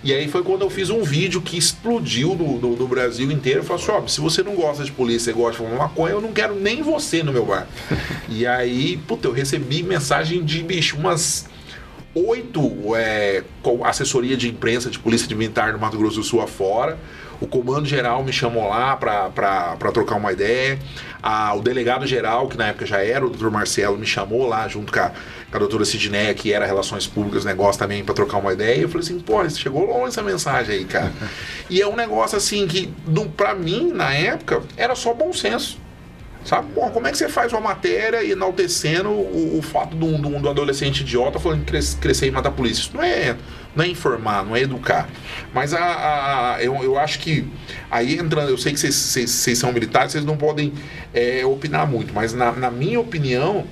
E aí foi quando eu fiz um vídeo que explodiu no, no, no Brasil inteiro. Eu falei assim, ó, se você não gosta de polícia e gosta de fumar maconha, eu não quero nem você no meu bar. e aí, puta, eu recebi mensagem de, bicho, umas oito é, assessoria de imprensa de polícia militar do Mato Grosso do Sul afora. O comando geral me chamou lá para trocar uma ideia. Ah, o delegado geral, que na época já era o doutor Marcelo, me chamou lá junto com a, com a doutora Sidneia, que era Relações Públicas, negócio também, para trocar uma ideia. Eu falei assim, pô, chegou longe essa mensagem aí, cara. e é um negócio assim que, pra mim, na época, era só bom senso. Sabe, porra, como é que você faz uma matéria enaltecendo o, o fato de um, de um- adolescente idiota falando que cres- crescer e matar a polícia? Isso não é, não é informar, não é educar. Mas a, a- eu, eu acho que aí entrando, eu sei que vocês- são militares, vocês não podem é, opinar muito, mas na, na minha opinião,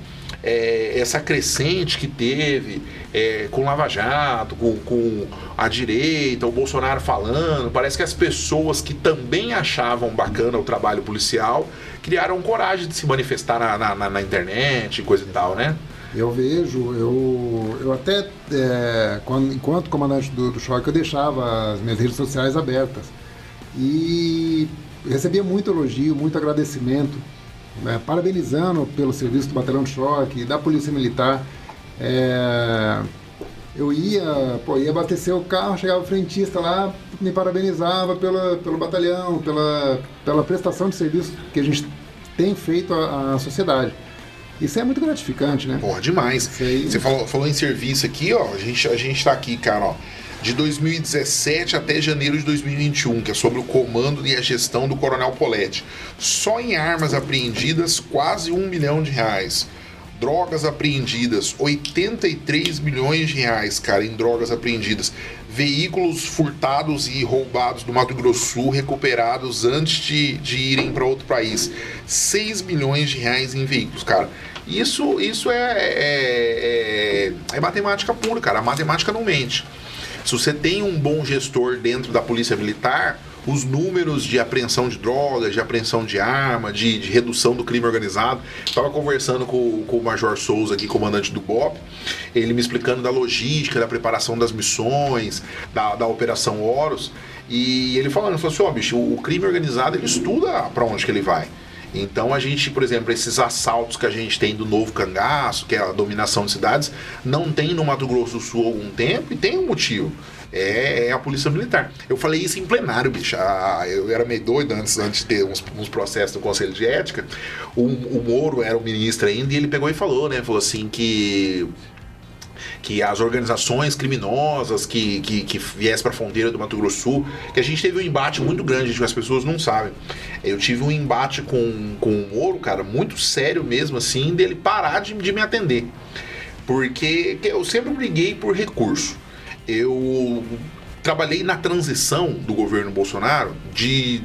é, essa crescente que teve é, com Lava Jato, com, com a direita, o Bolsonaro falando, parece que as pessoas que também achavam bacana o trabalho policial criaram coragem de se manifestar na, na, na- na internet, coisa e tal, né? Eu vejo, eu, eu até, é, quando, enquanto comandante do, do choque, eu deixava as minhas redes sociais abertas. E recebia muito elogio, muito agradecimento, né, parabenizando pelo serviço do Batalhão de Choque, da Polícia Militar. É, eu ia, pô, ia abastecer o carro, chegava o frentista lá, me parabenizava pela, pelo batalhão, pela, pela prestação de serviço que a gente tem feito à, à sociedade. Isso é muito gratificante, né? Porra, demais. Você falou, falou em serviço aqui, ó. A gente, a gente tá aqui, cara, ó. De 2017 até janeiro de 2021, que é sobre o comando e a gestão do Coronel Polete. Só em armas apreendidas, quase um milhão de reais. Drogas apreendidas, 83 milhões de reais, cara, em drogas apreendidas. Veículos furtados e roubados do Mato Grosso Sul recuperados antes de, de irem para outro país. 6 milhões de reais em veículos, cara. Isso, isso é, é, é, é matemática pura, cara. A matemática não mente. Se você tem um bom gestor dentro da polícia militar, os números de apreensão de drogas, de apreensão de arma, de, de redução do crime organizado. Estava conversando com, com o Major Souza aqui, comandante do BOP, ele me explicando da logística, da preparação das missões, da, da Operação Horus, e ele falando, ele falou assim, ó, bicho, o, o crime organizado, ele estuda para onde que ele vai. Então a gente, por exemplo, esses assaltos que a gente tem do novo cangaço, que é a dominação de cidades, não tem no Mato Grosso do Sul há algum tempo e tem um motivo. É, é a polícia militar. Eu falei isso em plenário, bicho. Ah, eu era meio doido antes, antes de ter uns, uns processos do Conselho de Ética. O, o Moro era o ministro ainda e ele pegou e falou, né? Falou assim que que as organizações criminosas que, que, que viessem para a fronteira do Mato Grosso Sul, que a gente teve um embate muito grande, que as pessoas não sabem. Eu tive um embate com, com o Moro, cara, muito sério mesmo, assim, dele parar de, de me atender. Porque eu sempre briguei por recurso. Eu trabalhei na transição do governo Bolsonaro de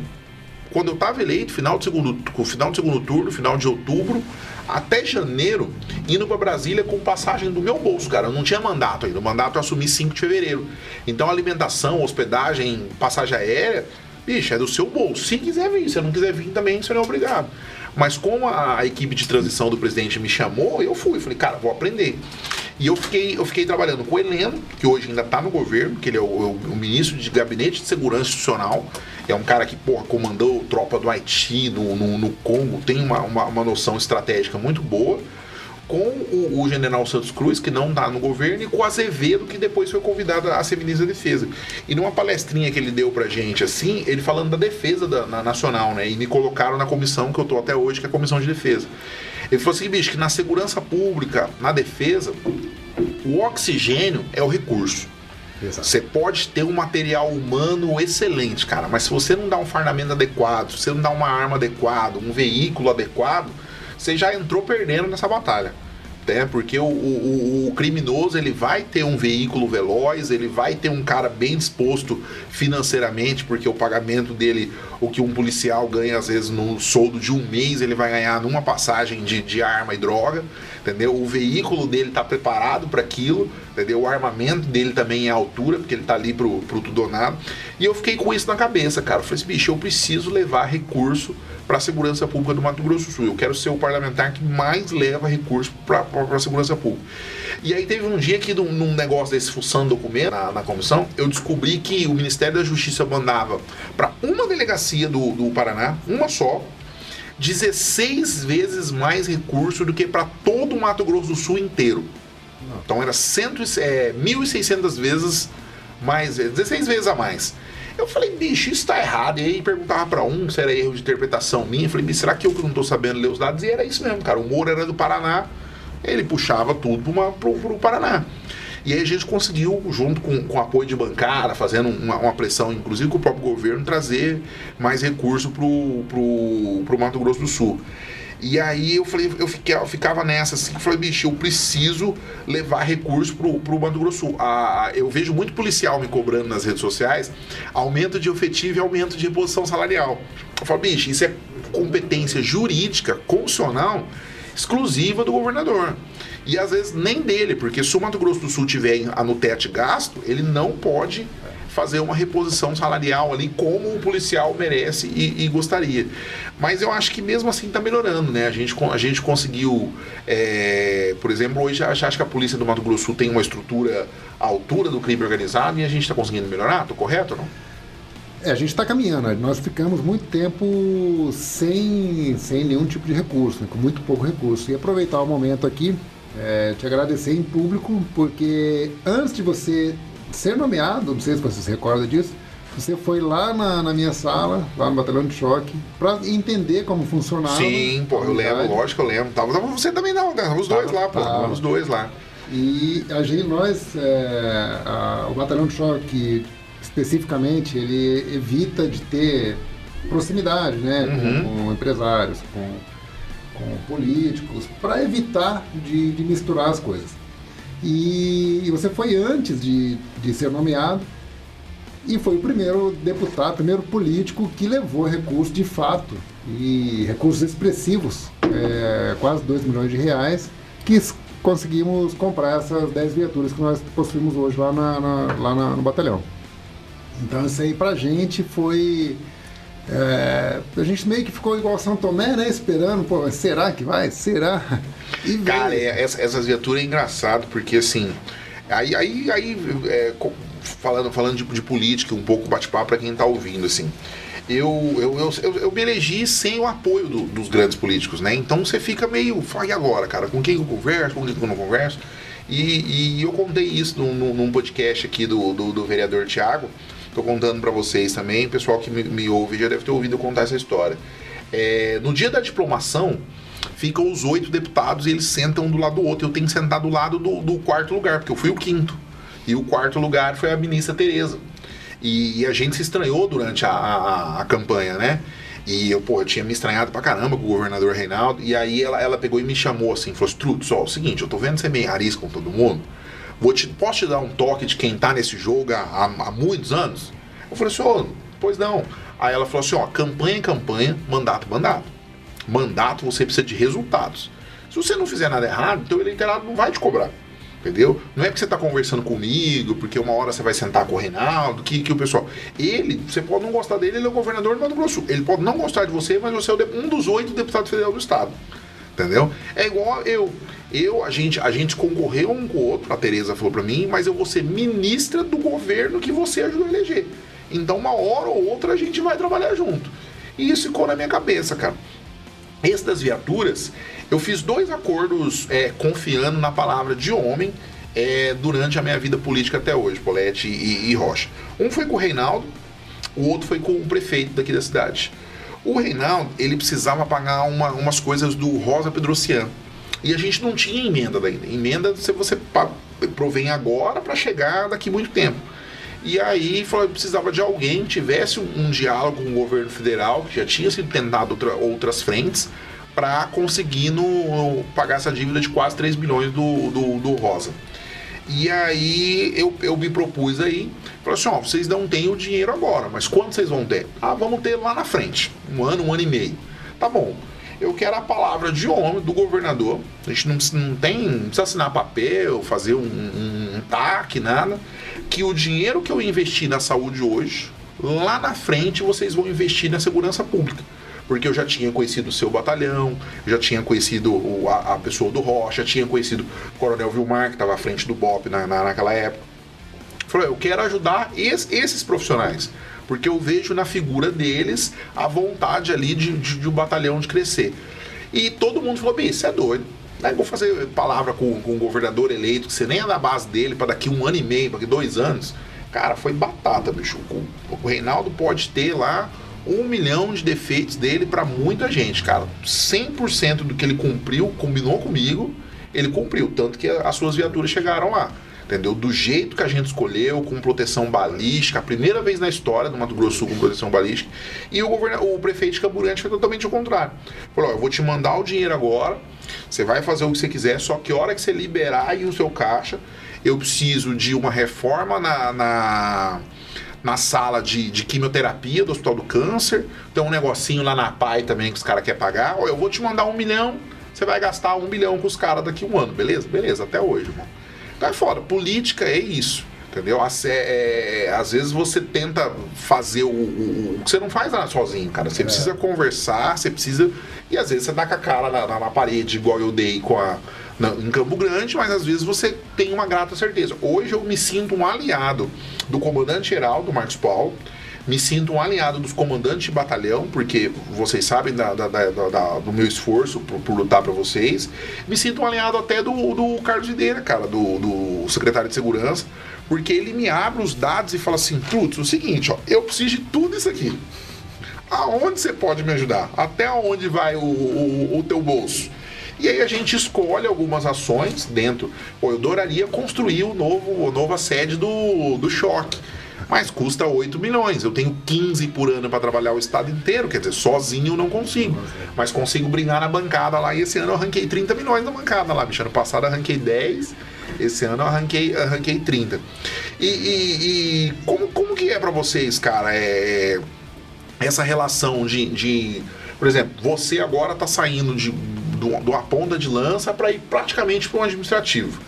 quando eu estava eleito, final do segundo, final do segundo turno, final de outubro, até janeiro, indo para Brasília com passagem do meu bolso, cara. Eu não tinha mandato ainda. O mandato eu assumi 5 de fevereiro. Então, alimentação, hospedagem, passagem aérea, bicho, é do seu bolso. Se quiser vir, se não quiser vir também, você não é obrigado. Mas como a, a equipe de transição do presidente me chamou, eu fui. Falei, cara, vou aprender. E eu fiquei, eu fiquei trabalhando com o Heleno, que hoje ainda está no governo, que ele é o, o, o, ministro de Gabinete de Segurança Institucional. É um cara que, porra, comandou tropa do Haiti, no, no, no Congo, tem uma, uma, uma noção estratégica muito boa com o, o, general Santos Cruz, que não está no governo, e com o Azevedo, que depois foi convidado a ser ministro da Defesa. E numa palestrinha que ele deu pra gente, assim, ele falando da defesa da, na, nacional, né? E me colocaram na comissão que eu tô até hoje, que é a comissão de defesa. Ele falou assim, bicho, que na segurança pública, na defesa, o oxigênio é o recurso. Exato. Você pode ter um material humano excelente, cara, mas se você não dá um fardamento adequado, se você não dá uma arma adequada, um veículo adequado, você já entrou perdendo nessa batalha. Né? Porque o, o, o, criminoso ele vai ter um veículo veloz, ele vai ter um cara bem disposto financeiramente, porque o pagamento dele, o que um policial ganha às vezes no soldo de um mês, ele vai ganhar numa passagem de, de arma e droga, entendeu? O veículo dele está preparado para aquilo, entendeu? O armamento dele também é altura, porque ele está ali pro, pro tudo ou nada. E eu fiquei com isso na cabeça, cara. Eu falei assim, bicho, eu preciso levar recurso para a segurança pública do Mato Grosso do Sul. Eu quero ser o parlamentar que mais leva recursos para a segurança pública. E aí teve um dia que, num negócio desse, fuçando documento na, na, comissão, eu descobri que o Ministério da Justiça mandava para uma delegacia do, do Paraná, uma só, 16 vezes mais recurso do que para todo o Mato Grosso do Sul inteiro. Então era cento, é, 1.600 vezes mais, 16 vezes a mais. Eu falei, bicho, isso tá errado. E aí perguntava para um se era erro de interpretação minha. Eu falei, bicho, será que eu que não tô sabendo ler os dados? E era isso mesmo, cara. O Moro era do Paraná, ele puxava tudo pro, pro, pro Paraná. E aí a gente conseguiu, junto com, com apoio de bancada, fazendo uma, uma, pressão, inclusive com o próprio governo, trazer mais recurso pro, pro Mato Grosso do Sul. E aí eu falei, eu, fiquei, eu ficava nessa assim, falei, bicho, eu preciso levar recurso pro, pro Mato Grosso Sul. A, eu vejo muito policial me cobrando nas redes sociais aumento de efetivo e aumento de reposição salarial. Eu falo, bicho, isso é competência jurídica, constitucional, exclusiva do governador. E às vezes nem dele, porque se o Mato Grosso do Sul tiver no teto gasto, ele não pode fazer uma reposição salarial ali como o policial merece e, e gostaria. Mas eu acho que mesmo assim está melhorando, né? A gente, a gente conseguiu, é, por exemplo, hoje acho que a polícia do Mato Grosso Sul tem uma estrutura à altura do crime organizado e a gente está conseguindo melhorar, tô correto ou não? É, a gente está caminhando. Nós ficamos muito tempo sem, sem nenhum tipo de recurso, né? com muito pouco recurso. E aproveitar o momento aqui, é, te agradecer em público, porque antes de você ser nomeado, não sei se você se recorda disso, você foi lá na, na minha sala, lá no batalhão de choque, para entender como funcionava. Sim, pô, eu lembro, lógico, eu lembro. Tava, tava você também não, né? Os dois lá, pô, tava. os dois lá. E a gente, nós, é, a, o batalhão de choque, especificamente, ele evita de ter proximidade, né, uhum. com, com, empresários, com, com políticos, para evitar de, de misturar as coisas. E você foi antes de, de ser nomeado e foi o primeiro deputado, primeiro político que levou recursos de fato e recursos expressivos, é, quase 2 milhões de reais, que conseguimos comprar essas 10 viaturas que nós possuímos hoje lá, na, na, lá na, no batalhão. Então isso aí pra gente foi. É, a gente meio que ficou igual São Tomé, né? Esperando, pô, será que vai? Será? E Cara, é, essa, essas viaturas é engraçado, porque assim. Aí, aí, aí é, falando, falando de, de política, um pouco bate-papo para quem está ouvindo, assim. Eu, eu, eu, eu, eu me elegi sem o apoio do, dos grandes políticos, né? Então você fica meio, fala, e agora, cara? Com quem eu converso, com quem eu não converso? E, e eu contei isso num, num podcast aqui do, do, do vereador Tiago. Tô contando para vocês também, o pessoal que me, me, ouve já deve ter ouvido contar essa história. É, no dia da diplomação, ficam os oito deputados e eles sentam do lado do outro. Eu tenho que sentar do lado do, do quarto lugar, porque eu fui o quinto. E o quarto lugar foi a ministra Tereza. E, e a gente se estranhou durante a, a, a campanha, né? E eu, pô, eu tinha me estranhado pra caramba com o governador Reinaldo. E aí ela, ela pegou e me chamou assim, falou: Struts, ó, é o seguinte, eu tô vendo você meio rariz com todo mundo. Vou te, posso te dar um toque de quem tá nesse jogo há, há, muitos anos? Eu falei assim, ô, pois não. Aí ela falou assim, ó, campanha em campanha, mandato mandato. Mandato você precisa de resultados. Se você não fizer nada errado, teu eleitorado não vai te cobrar. Entendeu? Não é porque você está conversando comigo, porque uma hora você vai sentar com o Reinaldo, que, que o pessoal. Ele, você pode não gostar dele, ele é o governador do Mato Grosso. Ele pode não gostar de você, mas você é um dos oito deputados federais do Estado. Entendeu? É igual eu. Eu, a gente, a gente concorreu um com o outro, a Tereza falou para mim, mas eu vou ser ministra do governo que você ajudou a eleger. Então, uma hora ou outra, a gente vai trabalhar junto. E isso ficou na minha cabeça, cara. Esse das viaturas, eu fiz dois acordos é, confiando na palavra de homem é, durante a minha vida política até hoje, Polete e, e, Rocha. Um foi com o Reinaldo, o outro foi com o prefeito daqui da cidade. O Reinaldo, ele precisava pagar uma, umas coisas do Rosa Pedrocian. E a gente não tinha emenda ainda. Emenda você, você provém agora para chegar daqui muito tempo. E aí falou, precisava de alguém tivesse um, um, diálogo com o governo federal, que já tinha sido tentado outra, outras frentes, para conseguir no, pagar essa dívida de quase 3 bilhões do, do, do Rosa. E aí eu, eu me propus aí, falei assim, ó, vocês não têm o dinheiro agora, mas quando vocês vão ter? Ah, vamos ter lá na frente, um ano, um ano e meio. Tá bom. Eu quero a palavra de homem do governador. A gente não, não tem, não precisa assinar papel, fazer um, um, um TAC, nada. Que o dinheiro que eu investi na saúde hoje, lá na frente vocês vão investir na segurança pública porque eu já tinha conhecido o seu batalhão, já tinha conhecido o, a, a, pessoa do Rocha, tinha conhecido o Coronel Vilmar, que estava à frente do BOP na, na, naquela época. Falei, eu quero ajudar es, esses profissionais, porque eu vejo na figura deles a vontade ali de, de, de um batalhão de crescer. E todo mundo falou, bem, isso é doido. Aí vou fazer palavra com, com o governador eleito, que você nem é da base dele para daqui um ano e meio, daqui dois anos. Cara, foi batata, bicho. O, o Reinaldo pode ter lá um milhão de defeitos dele para muita gente, cara. 100% do que ele cumpriu, combinou comigo, ele cumpriu. Tanto que as suas viaturas chegaram lá. Entendeu? Do jeito que a gente escolheu, com proteção balística, a primeira vez na história do Mato Grosso Sul com proteção balística, e o, o prefeito de Camburante foi totalmente o contrário. Falou: eu vou te mandar o dinheiro agora, você vai fazer o que você quiser, só que a hora que você liberar aí o seu caixa, eu preciso de uma reforma na, na na sala de, de quimioterapia do Hospital do Câncer. Tem um negocinho lá na PAI também que os caras querem pagar. Ó, eu vou te mandar um milhão, você vai gastar um milhão com os caras daqui um ano, beleza? Beleza, até hoje, irmão. Então é foda. Política é isso. Entendeu? É, é, às vezes você tenta fazer o, o, o, que você não faz nada sozinho, cara. Você é. precisa conversar, você precisa. E às vezes você dá com a cara na, na, na parede, igual eu dei com a, na, em Campo Grande, mas às vezes você tem uma grata certeza. Hoje eu me sinto um aliado do comandante-geral, do Marcos Paulo, me sinto um alinhado dos comandantes de batalhão, porque vocês sabem da, da, da, do meu esforço por, por lutar para vocês. Me sinto um alinhado até do, do Carlos Videira, cara, do, do secretário de segurança, porque ele me abre os dados e fala assim: Tuts, o seguinte, ó, eu preciso de tudo isso aqui. Aonde você pode me ajudar? Até onde vai o, o, o teu bolso? E aí a gente escolhe algumas ações dentro. Pô, eu adoraria construir o novo, a nova sede do, do choque. Mas custa 8 milhões. Eu tenho 15 por ano para trabalhar o estado inteiro. Quer dizer, sozinho eu não consigo. Mas consigo brincar na bancada lá. E esse ano eu arranquei 30 milhões na bancada lá, bicho. Ano passado eu arranquei 10. Esse ano eu arranquei, arranquei 30. E, e, e como, como que é para vocês, cara? É, essa relação de, de. Por exemplo, você agora tá saindo de do, uma ponta de lança para ir praticamente para um administrativo.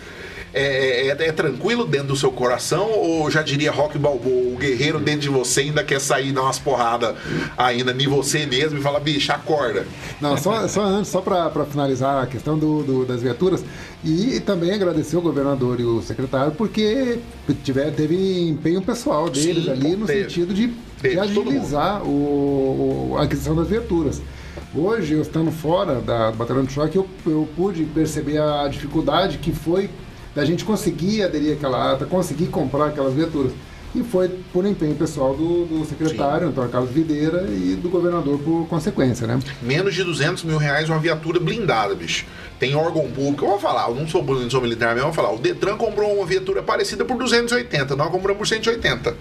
É, é, é, tranquilo dentro do seu coração ou já diria Rock Balboa, o guerreiro dentro de você ainda quer sair dar umas porradas ainda em você mesmo e fala, bicho, acorda. Não, só, só antes, só para finalizar a questão do, do, das viaturas e também agradecer o governador e o secretário porque tiver, teve empenho pessoal deles Sim, ali no teve. sentido de, de agilizar o, o, a aquisição das viaturas. Hoje, eu estando fora da Batalhão de Choque, eu, eu pude perceber a dificuldade que foi da gente conseguir aderir àquela ata, conseguir comprar aquelas viaturas. E foi por empenho pessoal do, do secretário, Sim. Antônio Carlos Videira, e do governador por consequência, né? Menos de 200 mil reais uma viatura blindada, bicho. Tem órgão público, eu vou falar, eu não sou, não sou militar mesmo, eu vou falar, o Detran comprou uma viatura parecida por 280, nós compramos por 180.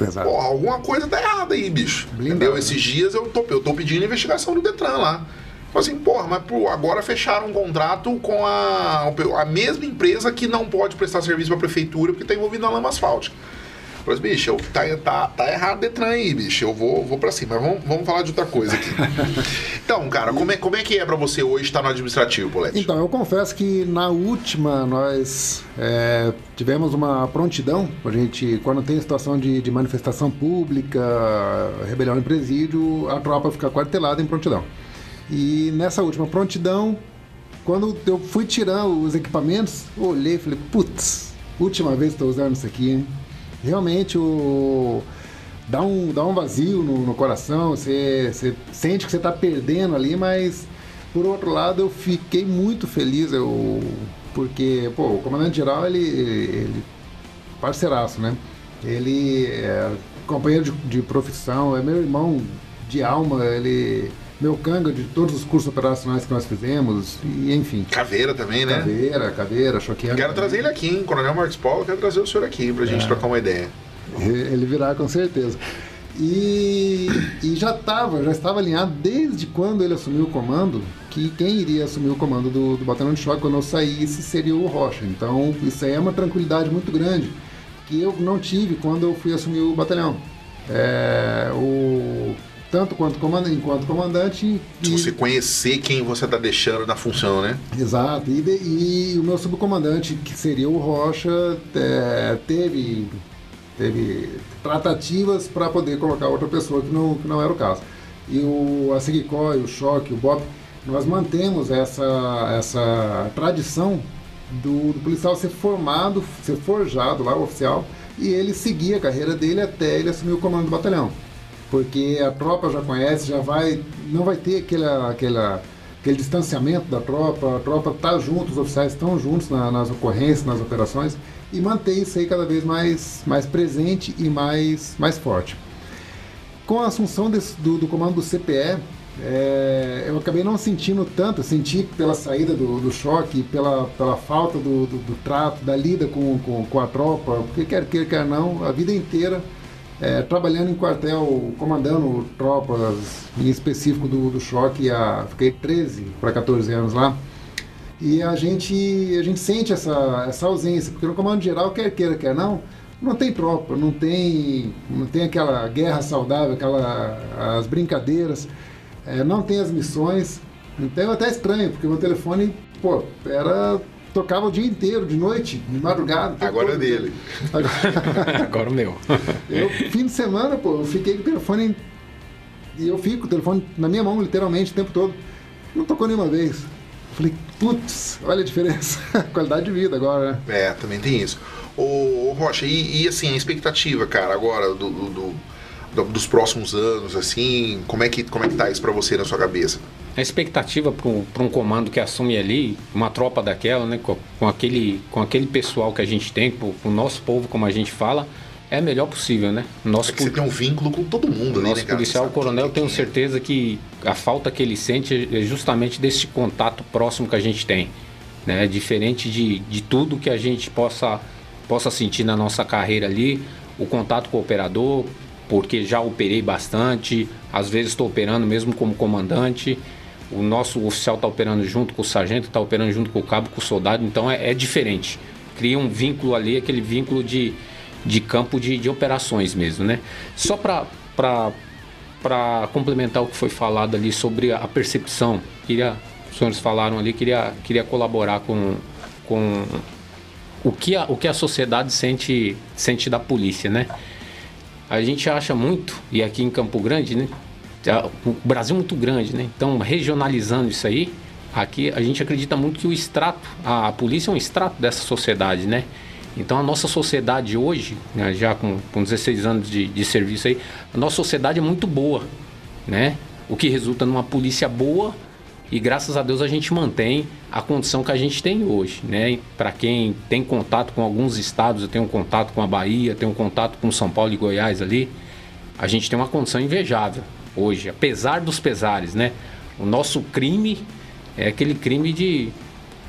Exato. Porra, alguma coisa tá errada aí, bicho. Blindado, Entendeu? Né? Esses dias eu tô, eu tô pedindo investigação do Detran lá. Assim, porra, mas pô, agora fecharam um contrato com a, a mesma empresa que não pode prestar serviço para a prefeitura porque está envolvida na lama asfáltica. Falei, bicho, eu, tá, tá, tá errado o Detran aí, bicho. Eu vou, vou pra cima. Mas vamos, vamos falar de outra coisa aqui. então, cara, como é, como é que é pra você hoje estar no administrativo, Polete? Então, eu confesso que na última nós é, tivemos uma prontidão. A gente, quando tem situação de, de manifestação pública, rebelião em presídio, a tropa fica quartelada em prontidão. E nessa última prontidão, quando eu fui tirar os equipamentos, olhei e falei, putz, última vez que estou usando isso aqui, hein? realmente o dá um, dá um vazio no, no coração, você, você sente que você está perdendo ali, mas por outro lado eu fiquei muito feliz, eu, porque pô, o comandante geral ele, ele parceiraço, né? Ele é companheiro de, de profissão, é meu irmão de alma, ele meu canga de todos os cursos operacionais que nós fizemos, e enfim. Caveira também, né? Caveira, caveira, choqueando. Quero trazer ele aqui, hein? Coronel Marcos Paulo, quero trazer o senhor aqui pra gente é. trocar uma ideia. Ele virá com certeza. E, e já estava, já estava alinhado desde quando ele assumiu o comando, que quem iria assumir o comando do, do batalhão de choque quando eu saísse seria o Rocha. Então isso aí é uma tranquilidade muito grande que eu não tive quando eu fui assumir o batalhão. É, o tanto quanto comandante, enquanto comandante. E... Você conhecer quem você está deixando na função, né? Exato. E, de, e, o meu subcomandante, que seria o Rocha, é, teve, teve tratativas para poder colocar outra pessoa que não, que não era o caso. E o, a Seguicó, o Choque, o BOP, nós mantemos essa, essa tradição do, do policial ser formado, ser forjado lá, oficial, e ele seguir a carreira dele até ele assumir o comando do batalhão porque a tropa já conhece, já vai, não vai ter aquela, aquela, aquele distanciamento da tropa, a tropa está junto, os oficiais estão juntos na, nas ocorrências, nas operações, e mantém isso aí cada vez mais, mais presente e mais, mais forte. Com a assunção desse, do, do comando do CPE, é, eu acabei não sentindo tanto, senti pela saída do, do choque, pela, pela falta do, do, do trato, da lida com, com, com, a tropa, porque quer queira, quer não, a vida inteira é, trabalhando em quartel, comandando tropas, em específico do, do choque, a, fiquei 13 para 14 anos lá. E a gente, a gente sente essa, essa ausência, porque no comando geral, quer queira, quer não, não tem tropa, não tem, não tem aquela guerra saudável, aquela, as brincadeiras, é, não tem as missões. Então é até estranho, porque meu telefone, pô, era tocava o dia inteiro, de noite, de madrugada. Agora é dele. Agora, Agora o meu. Eu, fim de semana, pô, eu fiquei com o telefone. E eu fico com o telefone na minha mão, literalmente, o tempo todo. Não tocou nenhuma vez. Falei, putz, olha a diferença. Qualidade de vida agora, né? É, também tem isso. Ô, ô Rocha, e, e, assim, a expectativa, cara, agora do, do, do dos próximos anos, assim? Como é que, como é que tá isso para você na sua cabeça? A expectativa para um comando que assume ali, uma tropa daquela, né, com, com aquele, com aquele pessoal que a gente tem, com o nosso povo, como a gente fala, é a melhor possível, né? Nosso é você tem um vínculo com todo mundo ali, Nosso né, policial coronel, tenho é. certeza que a falta que ele sente é justamente desse contato próximo que a gente tem, né? Diferente de, de tudo que a gente possa, possa sentir na nossa carreira ali, o contato com o operador, porque já operei bastante, às vezes estou operando mesmo como comandante. O nosso oficial está operando junto com o sargento, está operando junto com o cabo, com o soldado, então é, é diferente. Cria um vínculo ali, aquele vínculo de, de campo de, de operações mesmo, né? Só para complementar o que foi falado ali sobre a percepção, queria, os senhores falaram ali, queria, queria colaborar com, com o, que a, o que a sociedade sente, sente da polícia, né? A gente acha muito, e aqui em Campo Grande, né? O Brasil é muito grande, né? Então, regionalizando isso aí, aqui a gente acredita muito que o extrato, a, polícia é um extrato dessa sociedade, né? Então, a nossa sociedade hoje, né, já com, com 16 anos de, de serviço aí, a nossa sociedade é muito boa, né? O que resulta numa polícia boa e graças a Deus a gente mantém a condição que a gente tem hoje, né? Para quem tem contato com alguns estados, eu tenho contato com a Bahia, tenho contato com São Paulo e Goiás ali, a gente tem uma condição invejável hoje, apesar dos pesares, né? O nosso crime é aquele crime de,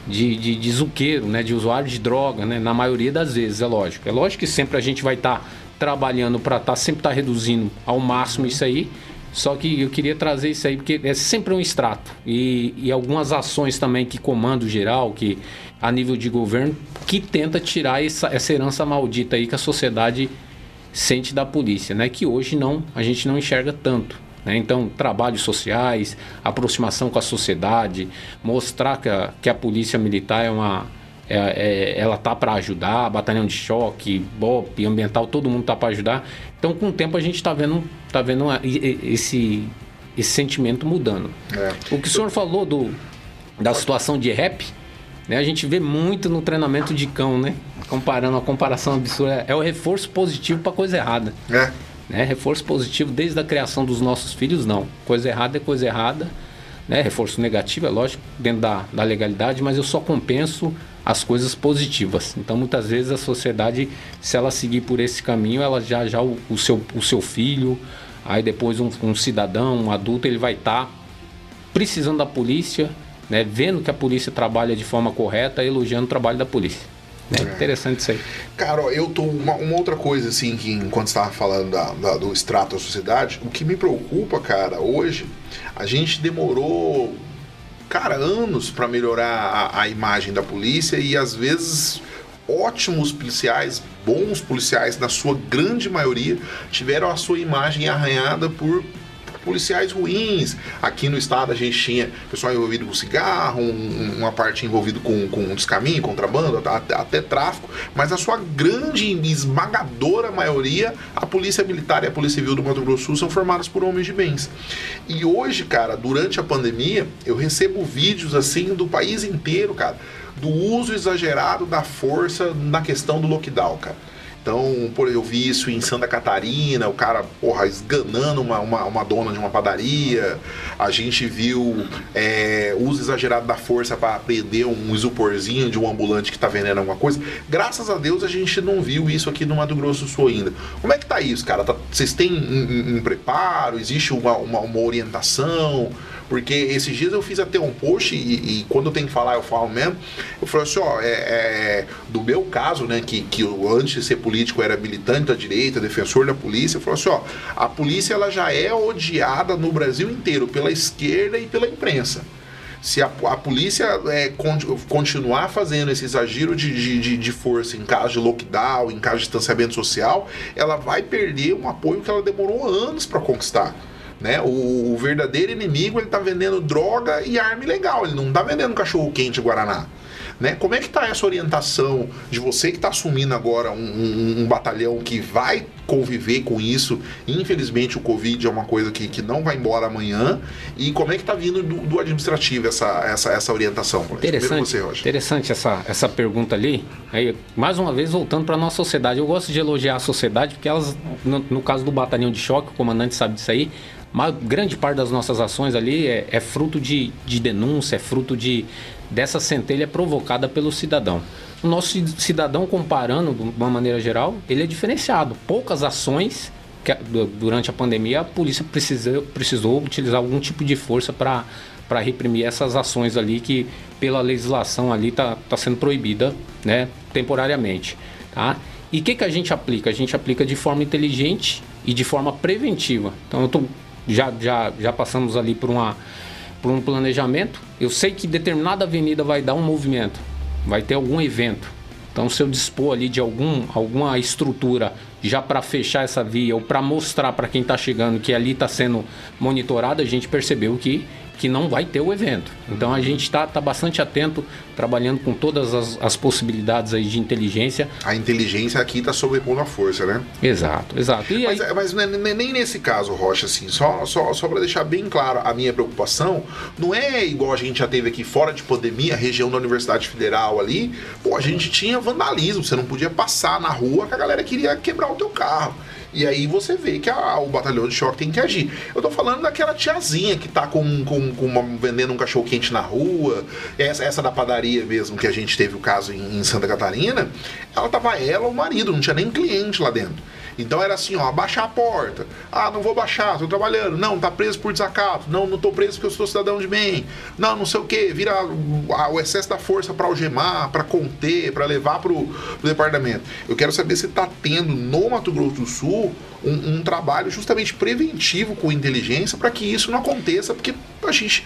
de, de, de zuqueiro, né? De usuário de droga, né? Na maioria das vezes, é lógico. É lógico que sempre a gente vai estar tá trabalhando para estar tá, sempre estar tá reduzindo ao máximo isso aí. Só que eu queria trazer isso aí porque é sempre um extrato e, e algumas ações também que comando geral, que a nível de governo, que tenta tirar essa, essa herança maldita aí que a sociedade sente da polícia, né? Que hoje não, a gente não enxerga tanto. Né? Então, trabalhos sociais, aproximação com a sociedade, mostrar que a, que a polícia militar é uma, é, é, ela tá para ajudar, batalhão de choque, BOP, ambiental, todo mundo tá para ajudar. Então, com o tempo a gente está vendo, tá vendo esse, esse sentimento mudando. É. O que o senhor falou do, da situação de rap, né? A gente vê muito no treinamento de cão, né? Comparando a comparação absurda, é o reforço positivo para coisa errada. É. Né? Reforço positivo desde a criação dos nossos filhos, não. Coisa errada é coisa errada. Né? Reforço negativo, é lógico, dentro da, da legalidade, mas eu só compenso as coisas positivas. Então, muitas vezes a sociedade, se ela seguir por esse caminho, ela já já o, o seu, o seu filho, aí depois um, um cidadão, um adulto, ele vai estar tá precisando da polícia, né? vendo que a polícia trabalha de forma correta, elogiando o trabalho da polícia. É. Interessante isso aí. Cara, eu tô. Uma, uma outra coisa, assim, que enquanto estava falando da, da, do extrato da sociedade, o que me preocupa, cara, hoje, a gente demorou, cara, anos para melhorar a, a imagem da polícia e às vezes ótimos policiais, bons policiais, na sua grande maioria, tiveram a sua imagem arranhada por policiais ruins. Aqui no estado a gente tinha pessoal envolvido com cigarro, um, uma parte envolvida com, com descaminho, contrabando, até, até tráfico, mas a sua grande e esmagadora maioria, a Polícia Militar e a Polícia Civil do Mato Grosso do Sul são formadas por homens de bens. E hoje, cara, durante a pandemia, eu recebo vídeos assim do país inteiro, cara, do uso exagerado da força na questão do lockdown, cara. Então, por eu vi isso em Santa Catarina, o cara, porra, esganando uma, uma, uma dona de uma padaria. A gente viu é, uso exagerado da força para prender um isoporzinho de um ambulante que tá vendendo alguma coisa. Graças a Deus a gente não viu isso aqui no Mato Grosso do Sul ainda. Como é que tá isso, cara? Tá, vocês têm um, um, um preparo? Existe uma, uma, uma orientação? Porque esses dias eu fiz até um post e, e quando tenho que falar, eu falo mesmo. Eu falei assim, ó, é, é, do meu caso, né, que, que eu, antes de ser político era militante da direita, defensor da polícia, eu falei assim, ó, a polícia ela já é odiada no Brasil inteiro pela esquerda e pela imprensa se a, a polícia é, con, continuar fazendo esse exagero de, de, de, força em caso de lockdown, em caso de distanciamento social, ela vai perder um apoio que ela demorou anos para conquistar. Né? O, o, verdadeiro inimigo ele tá vendendo droga e arma ilegal, ele não tá vendendo cachorro quente Guaraná. Né? Como é que está essa orientação de você que está assumindo agora um, um, um, batalhão que vai conviver com isso? Infelizmente o Covid é uma coisa que, que não vai embora amanhã. E como é que está vindo do, do, administrativo essa, essa, essa orientação? Interessante, você, interessante essa, essa pergunta ali. Aí, mais uma vez, voltando para a nossa sociedade. Eu gosto de elogiar a sociedade, porque elas, no, no caso do batalhão de choque, o comandante sabe disso aí, uma grande parte das nossas ações ali é, é fruto de, de denúncia, é fruto de, dessa centelha provocada pelo cidadão. O nosso cidadão, comparando de uma maneira geral, ele é diferenciado. Poucas ações que durante a pandemia a polícia precisou, precisou utilizar algum tipo de força para para reprimir essas ações ali que pela legislação ali está tá sendo proibida né, temporariamente. Tá? E o que, que a gente aplica? A gente aplica de forma inteligente e de forma preventiva. Então eu estou já, já, já passamos ali por, uma, por um planejamento. Eu sei que determinada avenida vai dar um movimento, vai ter algum evento. Então, se eu dispor ali de algum, alguma estrutura já para fechar essa via ou para mostrar para quem está chegando que ali está sendo monitorado, a gente percebeu que que não vai ter o evento. Então a gente está tá bastante atento, trabalhando com todas as, as, possibilidades aí de inteligência. A inteligência aqui está sobrepondo a força, né? Exato, exato. E mas, aí... mas nem nesse caso, Rocha, assim, só, só, só para deixar bem claro a minha preocupação, não é igual a gente já teve aqui fora de pandemia, região da Universidade Federal ali, pô, a gente tinha vandalismo, você não podia passar na rua que a galera queria quebrar o teu carro. E aí você vê que a, o batalhão de choque tem que agir. Eu tô falando daquela tiazinha que tá com, com, com uma, vendendo um cachorro quente na rua, essa, essa da padaria mesmo, que a gente teve o caso em, em Santa Catarina, ela tava ela, o marido, não tinha nem cliente lá dentro. Então era assim, ó, baixar a porta. Ah, não vou baixar, tô trabalhando. Não, tá preso por desacato. Não, não tô preso porque eu sou cidadão de bem. Não, não sei o que. Vira o excesso da força para algemar, para conter, para levar pro, pro departamento. Eu quero saber se tá tendo no Mato Grosso do Sul um, um trabalho justamente preventivo com inteligência para que isso não aconteça, porque a gente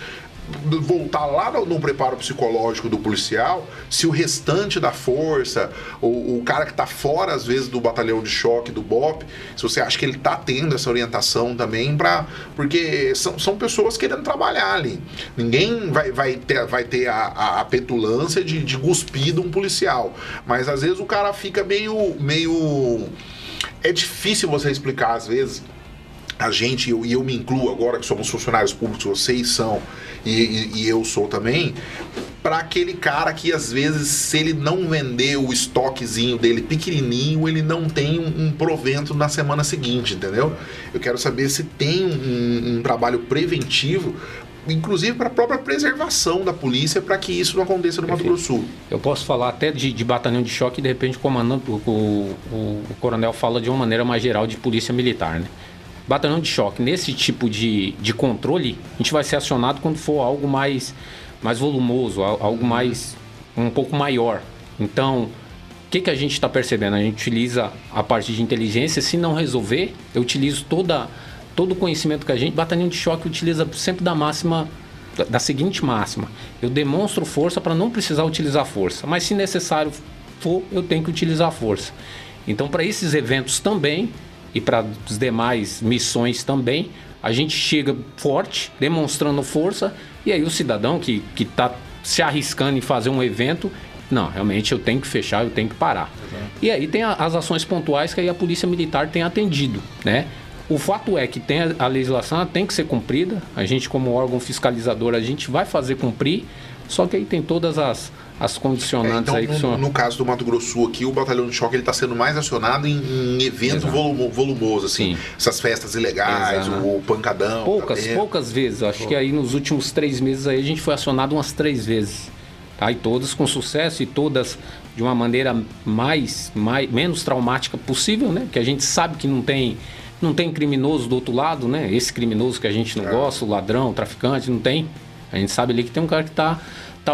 voltar lá no, no, preparo psicológico do policial, se o restante da força, o, o cara que está fora às vezes do batalhão de choque, do BOP, se você acha que ele está tendo essa orientação também para porque são, são pessoas querendo trabalhar ali. Ninguém vai, vai ter, vai ter a, a, a petulância de, de cuspir de um policial, mas às vezes o cara fica meio meio é difícil você explicar às vezes a gente, e eu me incluo agora que somos funcionários públicos, vocês são, e, e, e eu sou também, para aquele cara que às vezes, se ele não vender o estoquezinho dele pequenininho, ele não tem um, um provento na semana seguinte, entendeu? Eu quero saber se tem um, um trabalho preventivo inclusive para a própria preservação da polícia para que isso não aconteça no Mato Grosso Sul. Eu posso falar até de, de batalhão de choque de repente o comandante, o, o, o, coronel fala de uma maneira mais geral de polícia militar, né? Batalhão de choque, nesse tipo de, de controle, a gente vai ser acionado quando for algo mais, mais volumoso, algo mais um pouco maior. Então, o que, que a gente está percebendo? A gente utiliza a parte de inteligência. Se não resolver, eu utilizo toda, todo o conhecimento que a gente. Batalhão de choque utiliza sempre da máxima, da, seguinte máxima: eu demonstro força para não precisar utilizar força, mas se necessário for, eu tenho que utilizar força. Então, para esses eventos também, e para as demais missões também, a gente chega forte, demonstrando força, e aí o cidadão que está se arriscando em fazer um evento, não, realmente eu tenho que fechar, eu tenho que parar. Uhum. E aí tem a, as ações pontuais que aí a Polícia Militar tem atendido, né? O fato é que tem a, a legislação tem que ser cumprida, a gente como órgão fiscalizador, a gente vai fazer cumprir, só que aí tem todas as, as condicionantes é, então, aí que no, são... no caso do Mato Grosso Sul aqui, o batalhão de choque ele está sendo mais acionado em, em evento volumo, volumoso, assim. Sim. Essas festas ilegais, Exato. o pancadão. Poucas, tá poucas vezes. Acho Pô. que aí nos últimos três meses aí a gente foi acionado umas três vezes. Tá? E todas com sucesso e todas de uma maneira mais, mais menos traumática possível, né? Que a gente sabe que não tem não tem criminoso do outro lado, né? Esse criminoso que a gente não é. gosta, o ladrão, o traficante, não tem. A gente sabe ali que tem um cara que está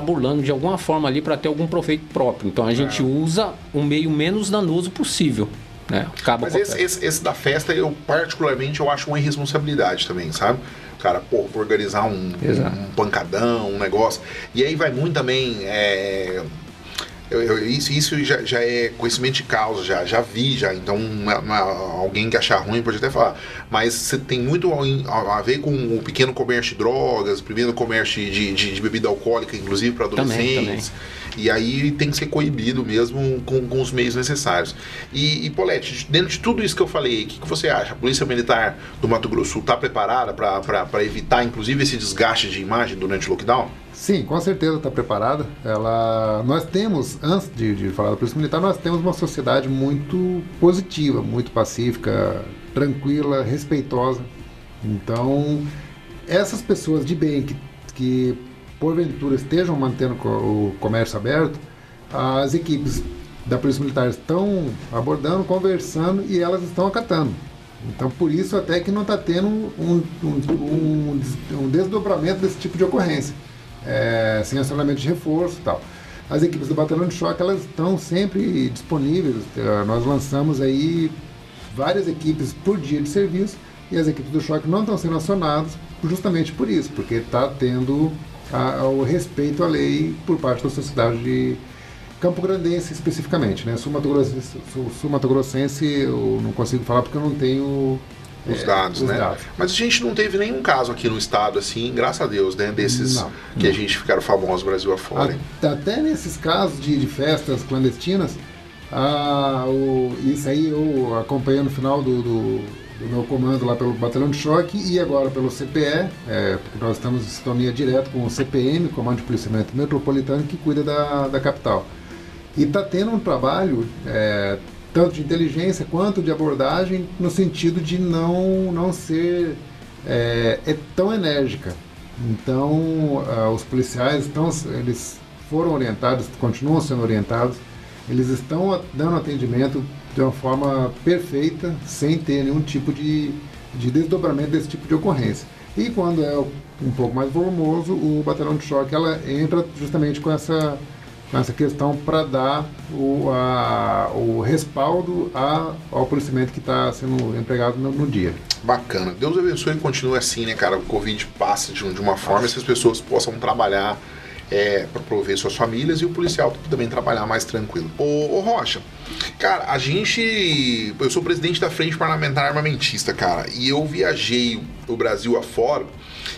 burlando de alguma forma ali para ter algum proveito próprio. Então a gente é. usa o meio menos danoso possível. Né? Acaba Mas esse, esse, esse, da festa, eu particularmente eu acho uma irresponsabilidade também, sabe? Cara, pô, organizar um, um, pancadão, um negócio. E aí vai muito também. É eu, eu, isso isso já, já, é conhecimento de causa, já, já vi, já. Então, uma, uma, alguém que achar ruim pode até falar. Mas você tem muito a, a, ver com o pequeno comércio de drogas, o pequeno comércio de, de, de bebida alcoólica, inclusive para adolescentes. Também, também. E aí tem que ser coibido mesmo com, com os meios necessários. E, e Polete, dentro de tudo isso que eu falei, o que, que você acha? A Polícia Militar do Mato Grosso está preparada para evitar, inclusive, esse desgaste de imagem durante o lockdown? Sim, com certeza está preparada. Ela, nós temos, antes de, de, falar da Polícia Militar, nós temos uma sociedade muito positiva, muito pacífica, tranquila, respeitosa. Então, essas pessoas de bem que, que porventura estejam mantendo o comércio aberto, as equipes da Polícia Militar estão abordando, conversando e elas estão acatando. Então, por isso até que não está tendo um, um, um, um desdobramento desse tipo de ocorrência é, sem acionamento de reforço e tal. As equipes do batalhão de choque elas estão sempre disponíveis. É, nós lançamos aí várias equipes por dia de serviço e as equipes do choque não estão sendo acionadas justamente por isso, porque está tendo a, o respeito à lei por parte da sociedade de Campo Grandense especificamente, né? Sul Mato Grossense, Sul, Sul eu não consigo falar porque eu não tenho os é, dados, os né? Dados. Mas a gente não teve nenhum caso aqui no estado, assim, graças a Deus, né? Desses não, que não. a gente ficaram famosos Brasil afora. Até nesses casos de, de festas clandestinas, ah, o, isso aí eu acompanhei no final do, do, do, meu comando lá pelo Batalhão de Choque e agora pelo CPE, é, porque nós estamos em sintonia direto com o CPM, Comando de Policiamento Metropolitano, que cuida da, da capital. E está tendo um trabalho é, tanto de inteligência quanto de abordagem, no sentido de não, não ser é, é tão enérgica. Então, uh, os policiais estão, eles foram orientados, continuam sendo orientados, eles estão dando atendimento de uma forma perfeita, sem ter nenhum tipo de, de desdobramento desse tipo de ocorrência. E quando é um pouco mais volumoso, o batalhão de choque ela entra justamente com essa, com essa questão para dar o, a, o respaldo a, ao policiamento que está sendo empregado no, no, dia. Bacana. Deus abençoe e continue assim, né, cara? O Covid passe de, de uma forma e essas pessoas possam trabalhar é, para prover suas famílias e o policial também trabalhar mais tranquilo. Ô, ô, Rocha, cara, a gente. Eu sou presidente da Frente Parlamentar Armamentista, cara, e eu viajei o Brasil afora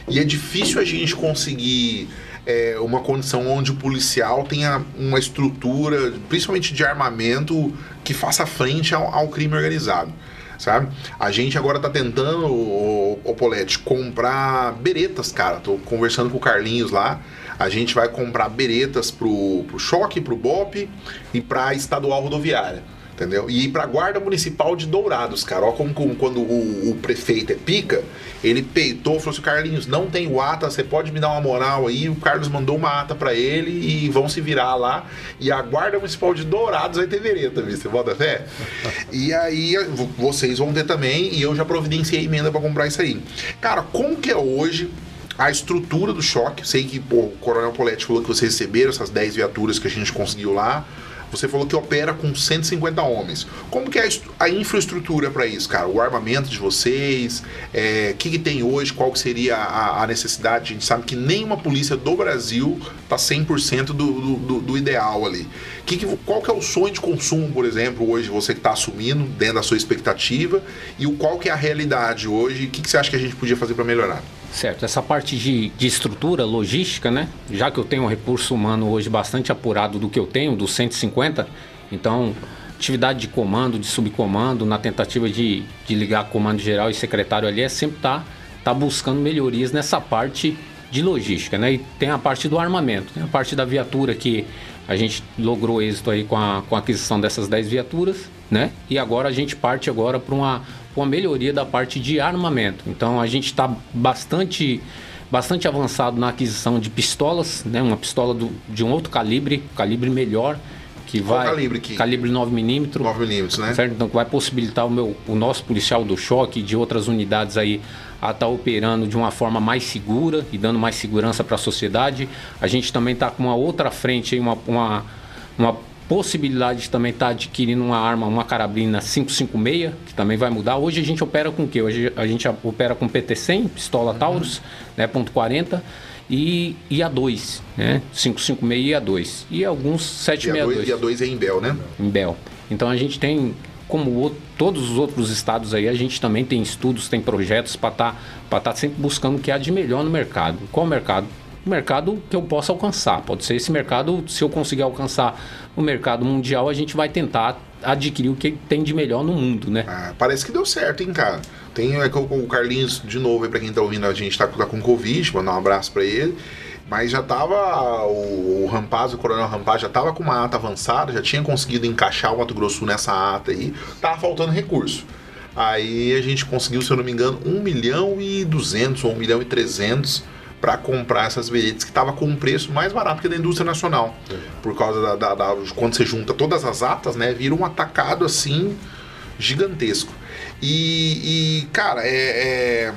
e é difícil a gente conseguir. É, uma condição onde o policial tenha uma estrutura, principalmente de armamento, que faça frente ao, ao crime organizado sabe? A gente agora tá tentando, o, o Polete, comprar beretas, cara. Tô conversando com o Carlinhos lá a gente vai comprar beretas pro, pro choque, pro BOP e pra estadual rodoviária. Entendeu? E ir pra Guarda Municipal de Dourados, cara. Ó, como, como quando o, o, prefeito é pica, ele peitou, falou assim: Carlinhos, não tem ata, você pode me dar uma moral aí. O Carlos mandou uma ata para ele e vão se virar lá. E a Guarda Municipal de Dourados vai ter vereta, viu? Você bota fé? e aí vocês vão ter também, e eu já providenciei emenda para comprar isso aí. Cara, como que é hoje a estrutura do choque. Sei que pô, o Coronel Poletti falou que vocês receberam essas 10 viaturas que a gente conseguiu lá. Você falou que opera com 150 homens. Como que é a infraestrutura para isso, cara? O armamento de vocês, o é, que, que, tem hoje, qual que seria a, a, necessidade? A gente sabe que nenhuma polícia do Brasil está 100% do, do, do, ideal ali. Que que, qual que é o sonho de consumo, por exemplo, hoje, você que está assumindo, dentro da sua expectativa, e o qual que é a realidade hoje? O que, que você acha que a gente podia fazer para melhorar? Certo, essa parte de, de estrutura logística, né? Já que eu tenho um recurso humano hoje bastante apurado do que eu tenho, dos 150, então atividade de comando, de subcomando, na tentativa de, de ligar comando geral e secretário ali, é sempre estar tá, tá buscando melhorias nessa parte de logística, né? E tem a parte do armamento, tem a parte da viatura que a gente logrou êxito aí com a, com a aquisição dessas 10 viaturas, né? E agora a gente parte agora para uma com a melhoria da parte de armamento. Então a gente está bastante bastante avançado na aquisição de pistolas, né? Uma pistola do, de um outro calibre, calibre melhor, que Qual vai calibre que calibre 9 mm, 9 mm, né? Certo? Então vai possibilitar o meu o nosso policial do choque de outras unidades aí a estar tá operando de uma forma mais segura e dando mais segurança para a sociedade. A gente também está com uma outra frente aí, uma, uma, uma possibilidade de também estar tá adquirindo uma arma, uma carabina 556, que também vai mudar. Hoje a gente opera com o quê? Hoje a gente opera com PT100, pistola uhum. Taurus, né, ponto .40 e, e A2, né? 556 e A2. E alguns 762. E A2, e A2 é em Bel, né? Em Bel. Então a gente tem, como o, todos os outros estados aí, a gente também tem estudos, tem projetos para estar tá, tá sempre buscando o que há de melhor no mercado. Qual o mercado? Mercado que eu possa alcançar. Pode ser esse mercado, se eu conseguir alcançar o mercado mundial, a gente vai tentar adquirir o que tem de melhor no mundo, né? Ah, parece que deu certo, hein, cara? Tem é, o Carlinhos, de novo, pra quem tá ouvindo, a gente tá, tá com Covid, mandar um abraço para ele. Mas já tava. O, o Rampaz, o Coronel Rampaz, já tava com uma ata avançada, já tinha conseguido encaixar o Mato Grosso nessa ata aí. Tava faltando recurso. Aí a gente conseguiu, se eu não me engano, 1 milhão e 200 ou 1 milhão e 300 para comprar essas veredas que estava com um preço mais barato que da indústria nacional. É. Por causa da, da, da, Quando você junta todas as atas, né? Vira um atacado assim gigantesco. E, e cara, é, é,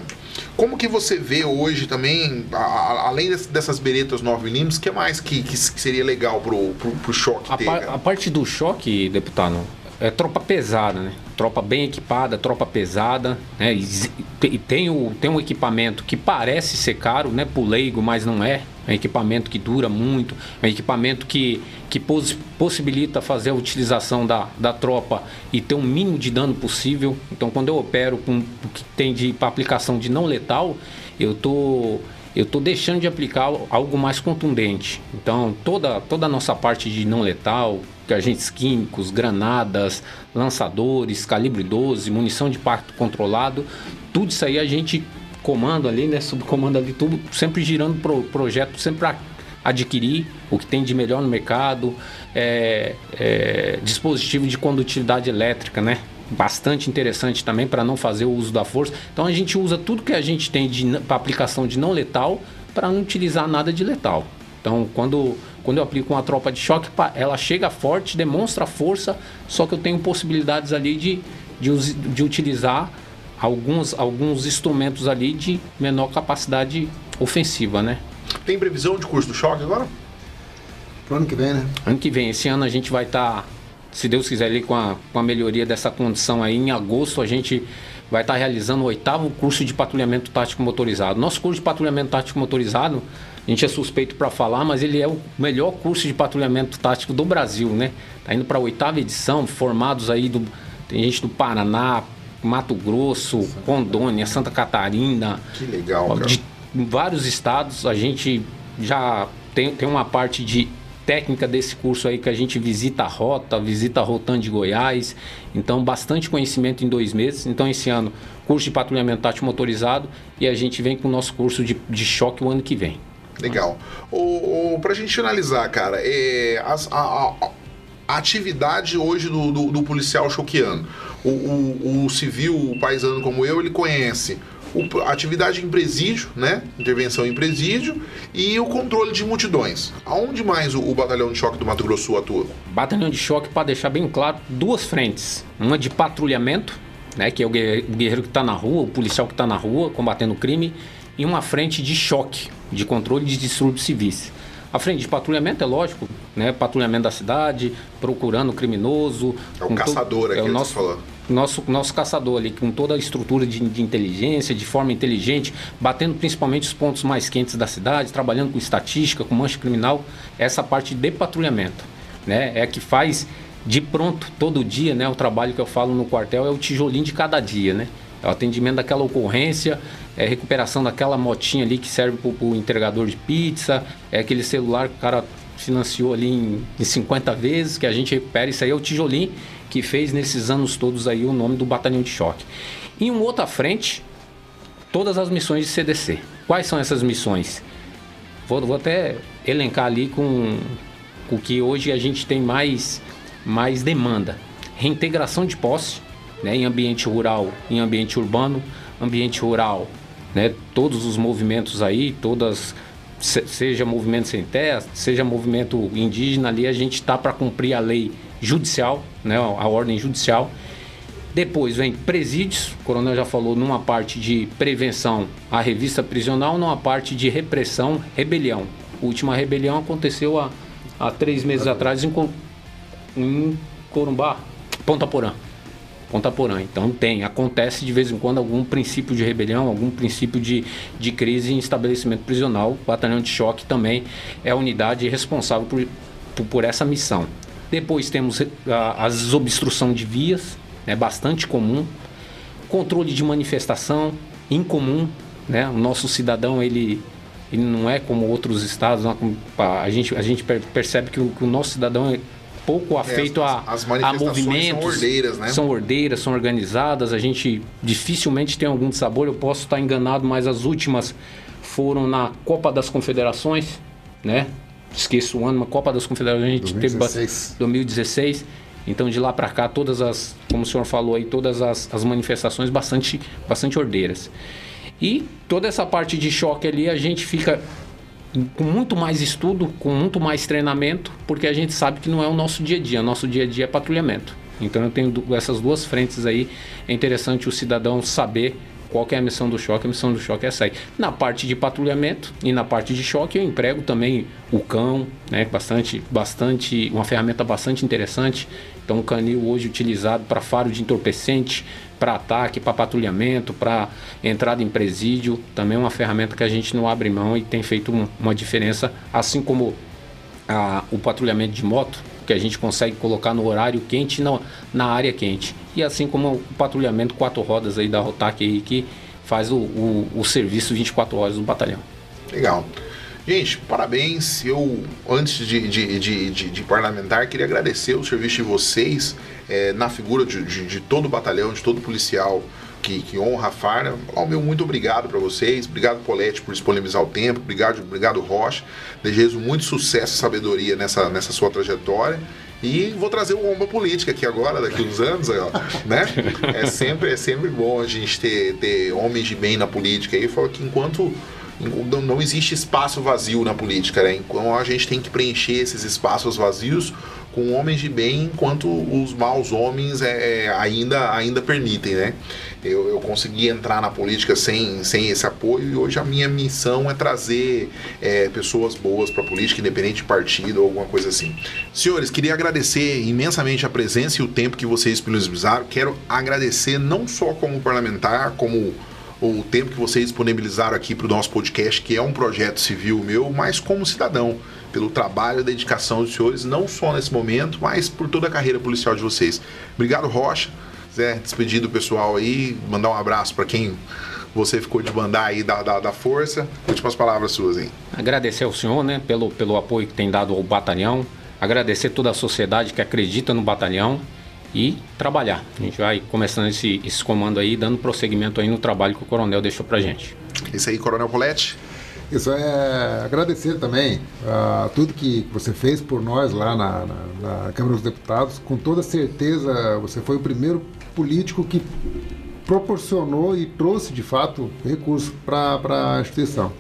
como que você vê hoje também, a, a, além dessas beretas 9mm, o que mais que, que, seria legal pro, pro, pro choque? A, ter, par, a parte do choque, deputado, é tropa pesada, né? Tropa bem equipada, tropa pesada, né? E tem, o, tem um equipamento que parece ser caro, né? Pro leigo, mas não é. É um equipamento que dura muito, é um equipamento que, que poss, possibilita fazer a utilização da, da tropa e ter um mínimo de dano possível. Então, quando eu opero com o que tem de aplicação de não letal, eu tô eu estou deixando de aplicar algo mais contundente. Então, toda, toda a nossa parte de não letal, agentes químicos, granadas, lançadores, calibre 12, munição de parto controlado, tudo isso aí a gente comanda ali, né, subcomanda ali tudo, sempre girando pro projeto, sempre para adquirir o que tem de melhor no mercado, é, é, dispositivo de condutividade elétrica, né? Bastante interessante também para não fazer o uso da força. Então a gente usa tudo que a gente tem para aplicação de não letal para não utilizar nada de letal. Então quando, quando eu aplico uma tropa de choque, ela chega forte, demonstra força, só que eu tenho possibilidades ali de, de, de utilizar alguns, alguns instrumentos ali de menor capacidade ofensiva, né? Tem previsão de curso do choque agora? Pro ano que vem, né? Ano que vem. Esse ano a gente vai estar, tá, se Deus quiser, ali com a, com a melhoria dessa condição aí. Em agosto a gente vai estar tá realizando o oitavo curso de patrulhamento tático motorizado. Nosso curso de patrulhamento tático motorizado, a gente é suspeito para falar, mas ele é o melhor curso de patrulhamento tático do Brasil, né? Tá indo para a oitava edição, formados aí do tem gente do Paraná, Mato Grosso, Rondônia, Santa Catarina. Que legal, cara. De vários estados. A gente já tem, tem uma parte de técnica desse curso aí que a gente visita a rota, visita a Rotan de Goiás. Então, bastante conhecimento em dois meses. Então, esse ano, curso de patrulhamento tático motorizado e a gente vem com o nosso curso de, de choque o ano que vem. Legal. O, o, pra gente finalizar, cara, é, a, a, a, atividade hoje do, do, do policial choqueando. O, o, o civil, o paisano como eu, ele conhece o, atividade em presídio, né? Intervenção em presídio e o controle de multidões. Aonde mais o, o batalhão de choque do Mato Grosso atua? Batalhão de choque, para deixar bem claro, duas frentes. Uma de patrulhamento, né? Que é o guerreiro que está na rua, o policial que está na rua combatendo o crime, e uma frente de choque, de controle de distúrbios civis. A frente de patrulhamento é lógico, né? Patrulhamento da cidade, procurando o criminoso. É o caçador aqui, é o nosso, falando nosso, nosso caçador ali, com toda a estrutura de, de, inteligência, de forma inteligente, batendo principalmente os pontos mais quentes da cidade, trabalhando com estatística, com mancha criminal, essa parte de patrulhamento, né? É que faz de pronto todo dia, né? O trabalho que eu falo no quartel é o tijolinho de cada dia, né? É o atendimento daquela ocorrência, é recuperação daquela motinha ali que serve para o entregador de pizza, é aquele celular que o cara financiou ali em, em 50 vezes, que a gente recupera. Isso aí é o tijolinho que fez nesses anos todos aí o nome do batalhão de choque. Em uma outra frente, todas as missões de CDC. Quais são essas missões? Vou, vou até elencar ali com o que hoje a gente tem mais, mais demanda. Reintegração de posse né, em ambiente rural, em ambiente urbano, ambiente rural, né, todos os movimentos aí, todas seja movimento sem terra, seja movimento indígena ali, a gente está para cumprir a lei judicial, né, a ordem judicial. Depois vem presídios, o coronel já falou numa parte de prevenção à revista prisional, numa parte de repressão, rebelião. A última rebelião aconteceu há, há três meses atrás em, em Corumbá, Ponta Porã. Porã. Então tem, acontece de vez em quando algum princípio de rebelião, algum princípio de, de crise em estabelecimento prisional. O batalhão de choque também é a unidade responsável por, por, por essa missão. Depois temos a, a desobstrução de vias, é né, bastante comum. Controle de manifestação, incomum. Né? O nosso cidadão, ele, ele não é como outros estados. A gente, a gente percebe que o, que o nosso cidadão é pouco é, afeito é, as, a, as a movimentos. São ordeiras, né? São ordeiras, são organizadas. A gente dificilmente tem algum sabor. Eu posso estar enganado, mas as últimas foram na Copa das Confederações, né? esqueço o ano, uma Copa das Confederações, a gente 2016. teve 2016. Então de lá para cá, todas as, como o senhor falou aí, todas as, as manifestações bastante, bastante ordeiras. E toda essa parte de choque ali, a gente fica com muito mais estudo, com muito mais treinamento, porque a gente sabe que não é o nosso dia a dia. Nosso dia a dia é patrulhamento. Então eu tenho essas duas frentes aí. É interessante o cidadão saber qual é a missão do choque? A missão do choque é essa aí. Na parte de patrulhamento e na parte de choque eu emprego também o cão, né? Bastante, bastante, uma ferramenta bastante interessante. Então o canil hoje utilizado para faro de entorpecente, para ataque, para patrulhamento, para entrada em presídio, também é uma ferramenta que a gente não abre mão e tem feito um, uma diferença, assim como a, o patrulhamento de moto, que a gente consegue colocar no horário quente na, na área quente. E assim como o patrulhamento quatro rodas aí da Rotac aí, que faz o, o, o serviço 24 horas do batalhão. Legal. Gente, parabéns. Eu, antes de, de, de, de, de parlamentar, queria agradecer o serviço de vocês é, na figura de, de, de todo o batalhão, de todo policial que, que honra a Farna. O meu muito obrigado para vocês, obrigado Polete por disponibilizar o tempo, obrigado, obrigado Rocha. Desejo muito sucesso e sabedoria nessa, nessa sua trajetória. E vou trazer o Omba Política aqui agora, daqui uns anos, né? É sempre, é sempre bom a gente ter, ter homens de bem na política. E falo que enquanto não existe espaço vazio na política, né? Então a gente tem que preencher esses espaços vazios com homens de bem, enquanto os maus homens é, é, ainda, ainda permitem, né? Eu, eu consegui entrar na política sem, sem esse apoio e hoje a minha missão é trazer é, pessoas boas para a política, independente de partido ou alguma coisa assim. Senhores, queria agradecer imensamente a presença e o tempo que vocês disponibilizaram. Quero agradecer não só como parlamentar, como o tempo que vocês disponibilizaram aqui para o nosso podcast, que é um projeto civil meu, mas como cidadão pelo trabalho e dedicação dos senhores, não só nesse momento, mas por toda a carreira policial de vocês. Obrigado, Rocha. Zé, despedir do pessoal aí, mandar um abraço para quem você ficou de mandar aí da, da, da, força. Últimas palavras suas aí. Agradecer ao senhor, né, pelo, pelo apoio que tem dado ao batalhão. Agradecer toda a sociedade que acredita no batalhão e trabalhar. A gente vai começando esse, esse comando aí, dando prosseguimento aí no trabalho que o coronel deixou pra gente. Isso aí, Coronel Colette. Isso é agradecer também a tudo que você fez por nós lá na, na, na, Câmara dos Deputados. Com toda certeza, você foi o primeiro político que proporcionou e trouxe de fato recursos para a instituição.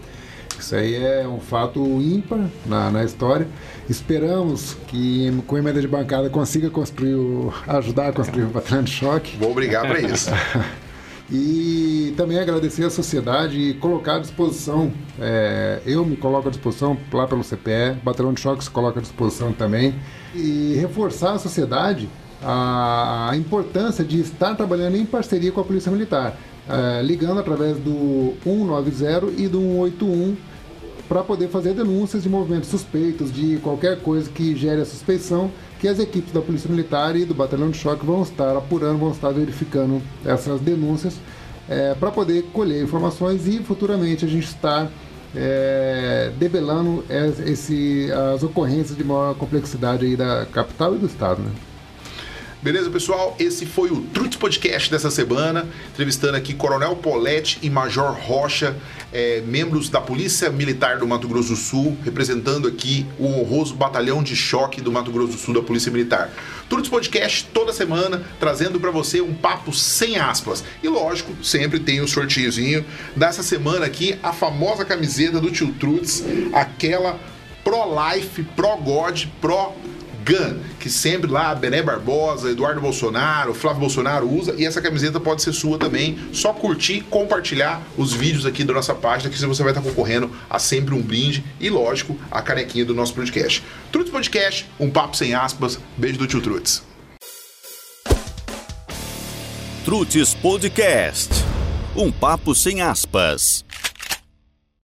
Isso aí é um fato ímpar na, na história. Esperamos que com a emenda de bancada consiga construir o, ajudar a construir o batalhão de choque. Vou brigar para isso. E também agradecer à sociedade e colocar à disposição, é, eu me coloco à disposição lá pelo CPE, Batalhão de Choque se coloca à disposição também, e reforçar a sociedade a, a importância de estar trabalhando em parceria com a Polícia Militar, é, ligando através do 190 e do 181 para poder fazer denúncias de movimentos suspeitos, de qualquer coisa que gere a suspeição que as equipes da Polícia Militar e do Batalhão de Choque vão estar apurando, vão estar verificando essas denúncias é, para poder colher informações e futuramente a gente estar é, debelando esse, as ocorrências de maior complexidade aí da capital e do estado. Né? Beleza, pessoal? Esse foi o Truth Podcast dessa semana, entrevistando aqui Coronel Polete e Major Rocha, é, membros da Polícia Militar do Mato Grosso do Sul, representando aqui o honroso batalhão de choque do Mato Grosso do Sul da Polícia Militar. Truth Podcast toda semana, trazendo para você um papo sem aspas. E lógico, sempre tem o um sorteiozinho dessa semana aqui, a famosa camiseta do Tio Truts, aquela pro-life, pro-god, pro GAN, que sempre lá, Bené Barbosa, Eduardo Bolsonaro, Flávio Bolsonaro usa, e essa camiseta pode ser sua também. Só curtir, compartilhar os vídeos aqui da nossa página, que você vai estar concorrendo a sempre um brinde e, lógico, a canequinha do nosso podcast. Truts Podcast, um papo sem aspas. Beijo do tio Truts. Truts Podcast, um papo sem aspas.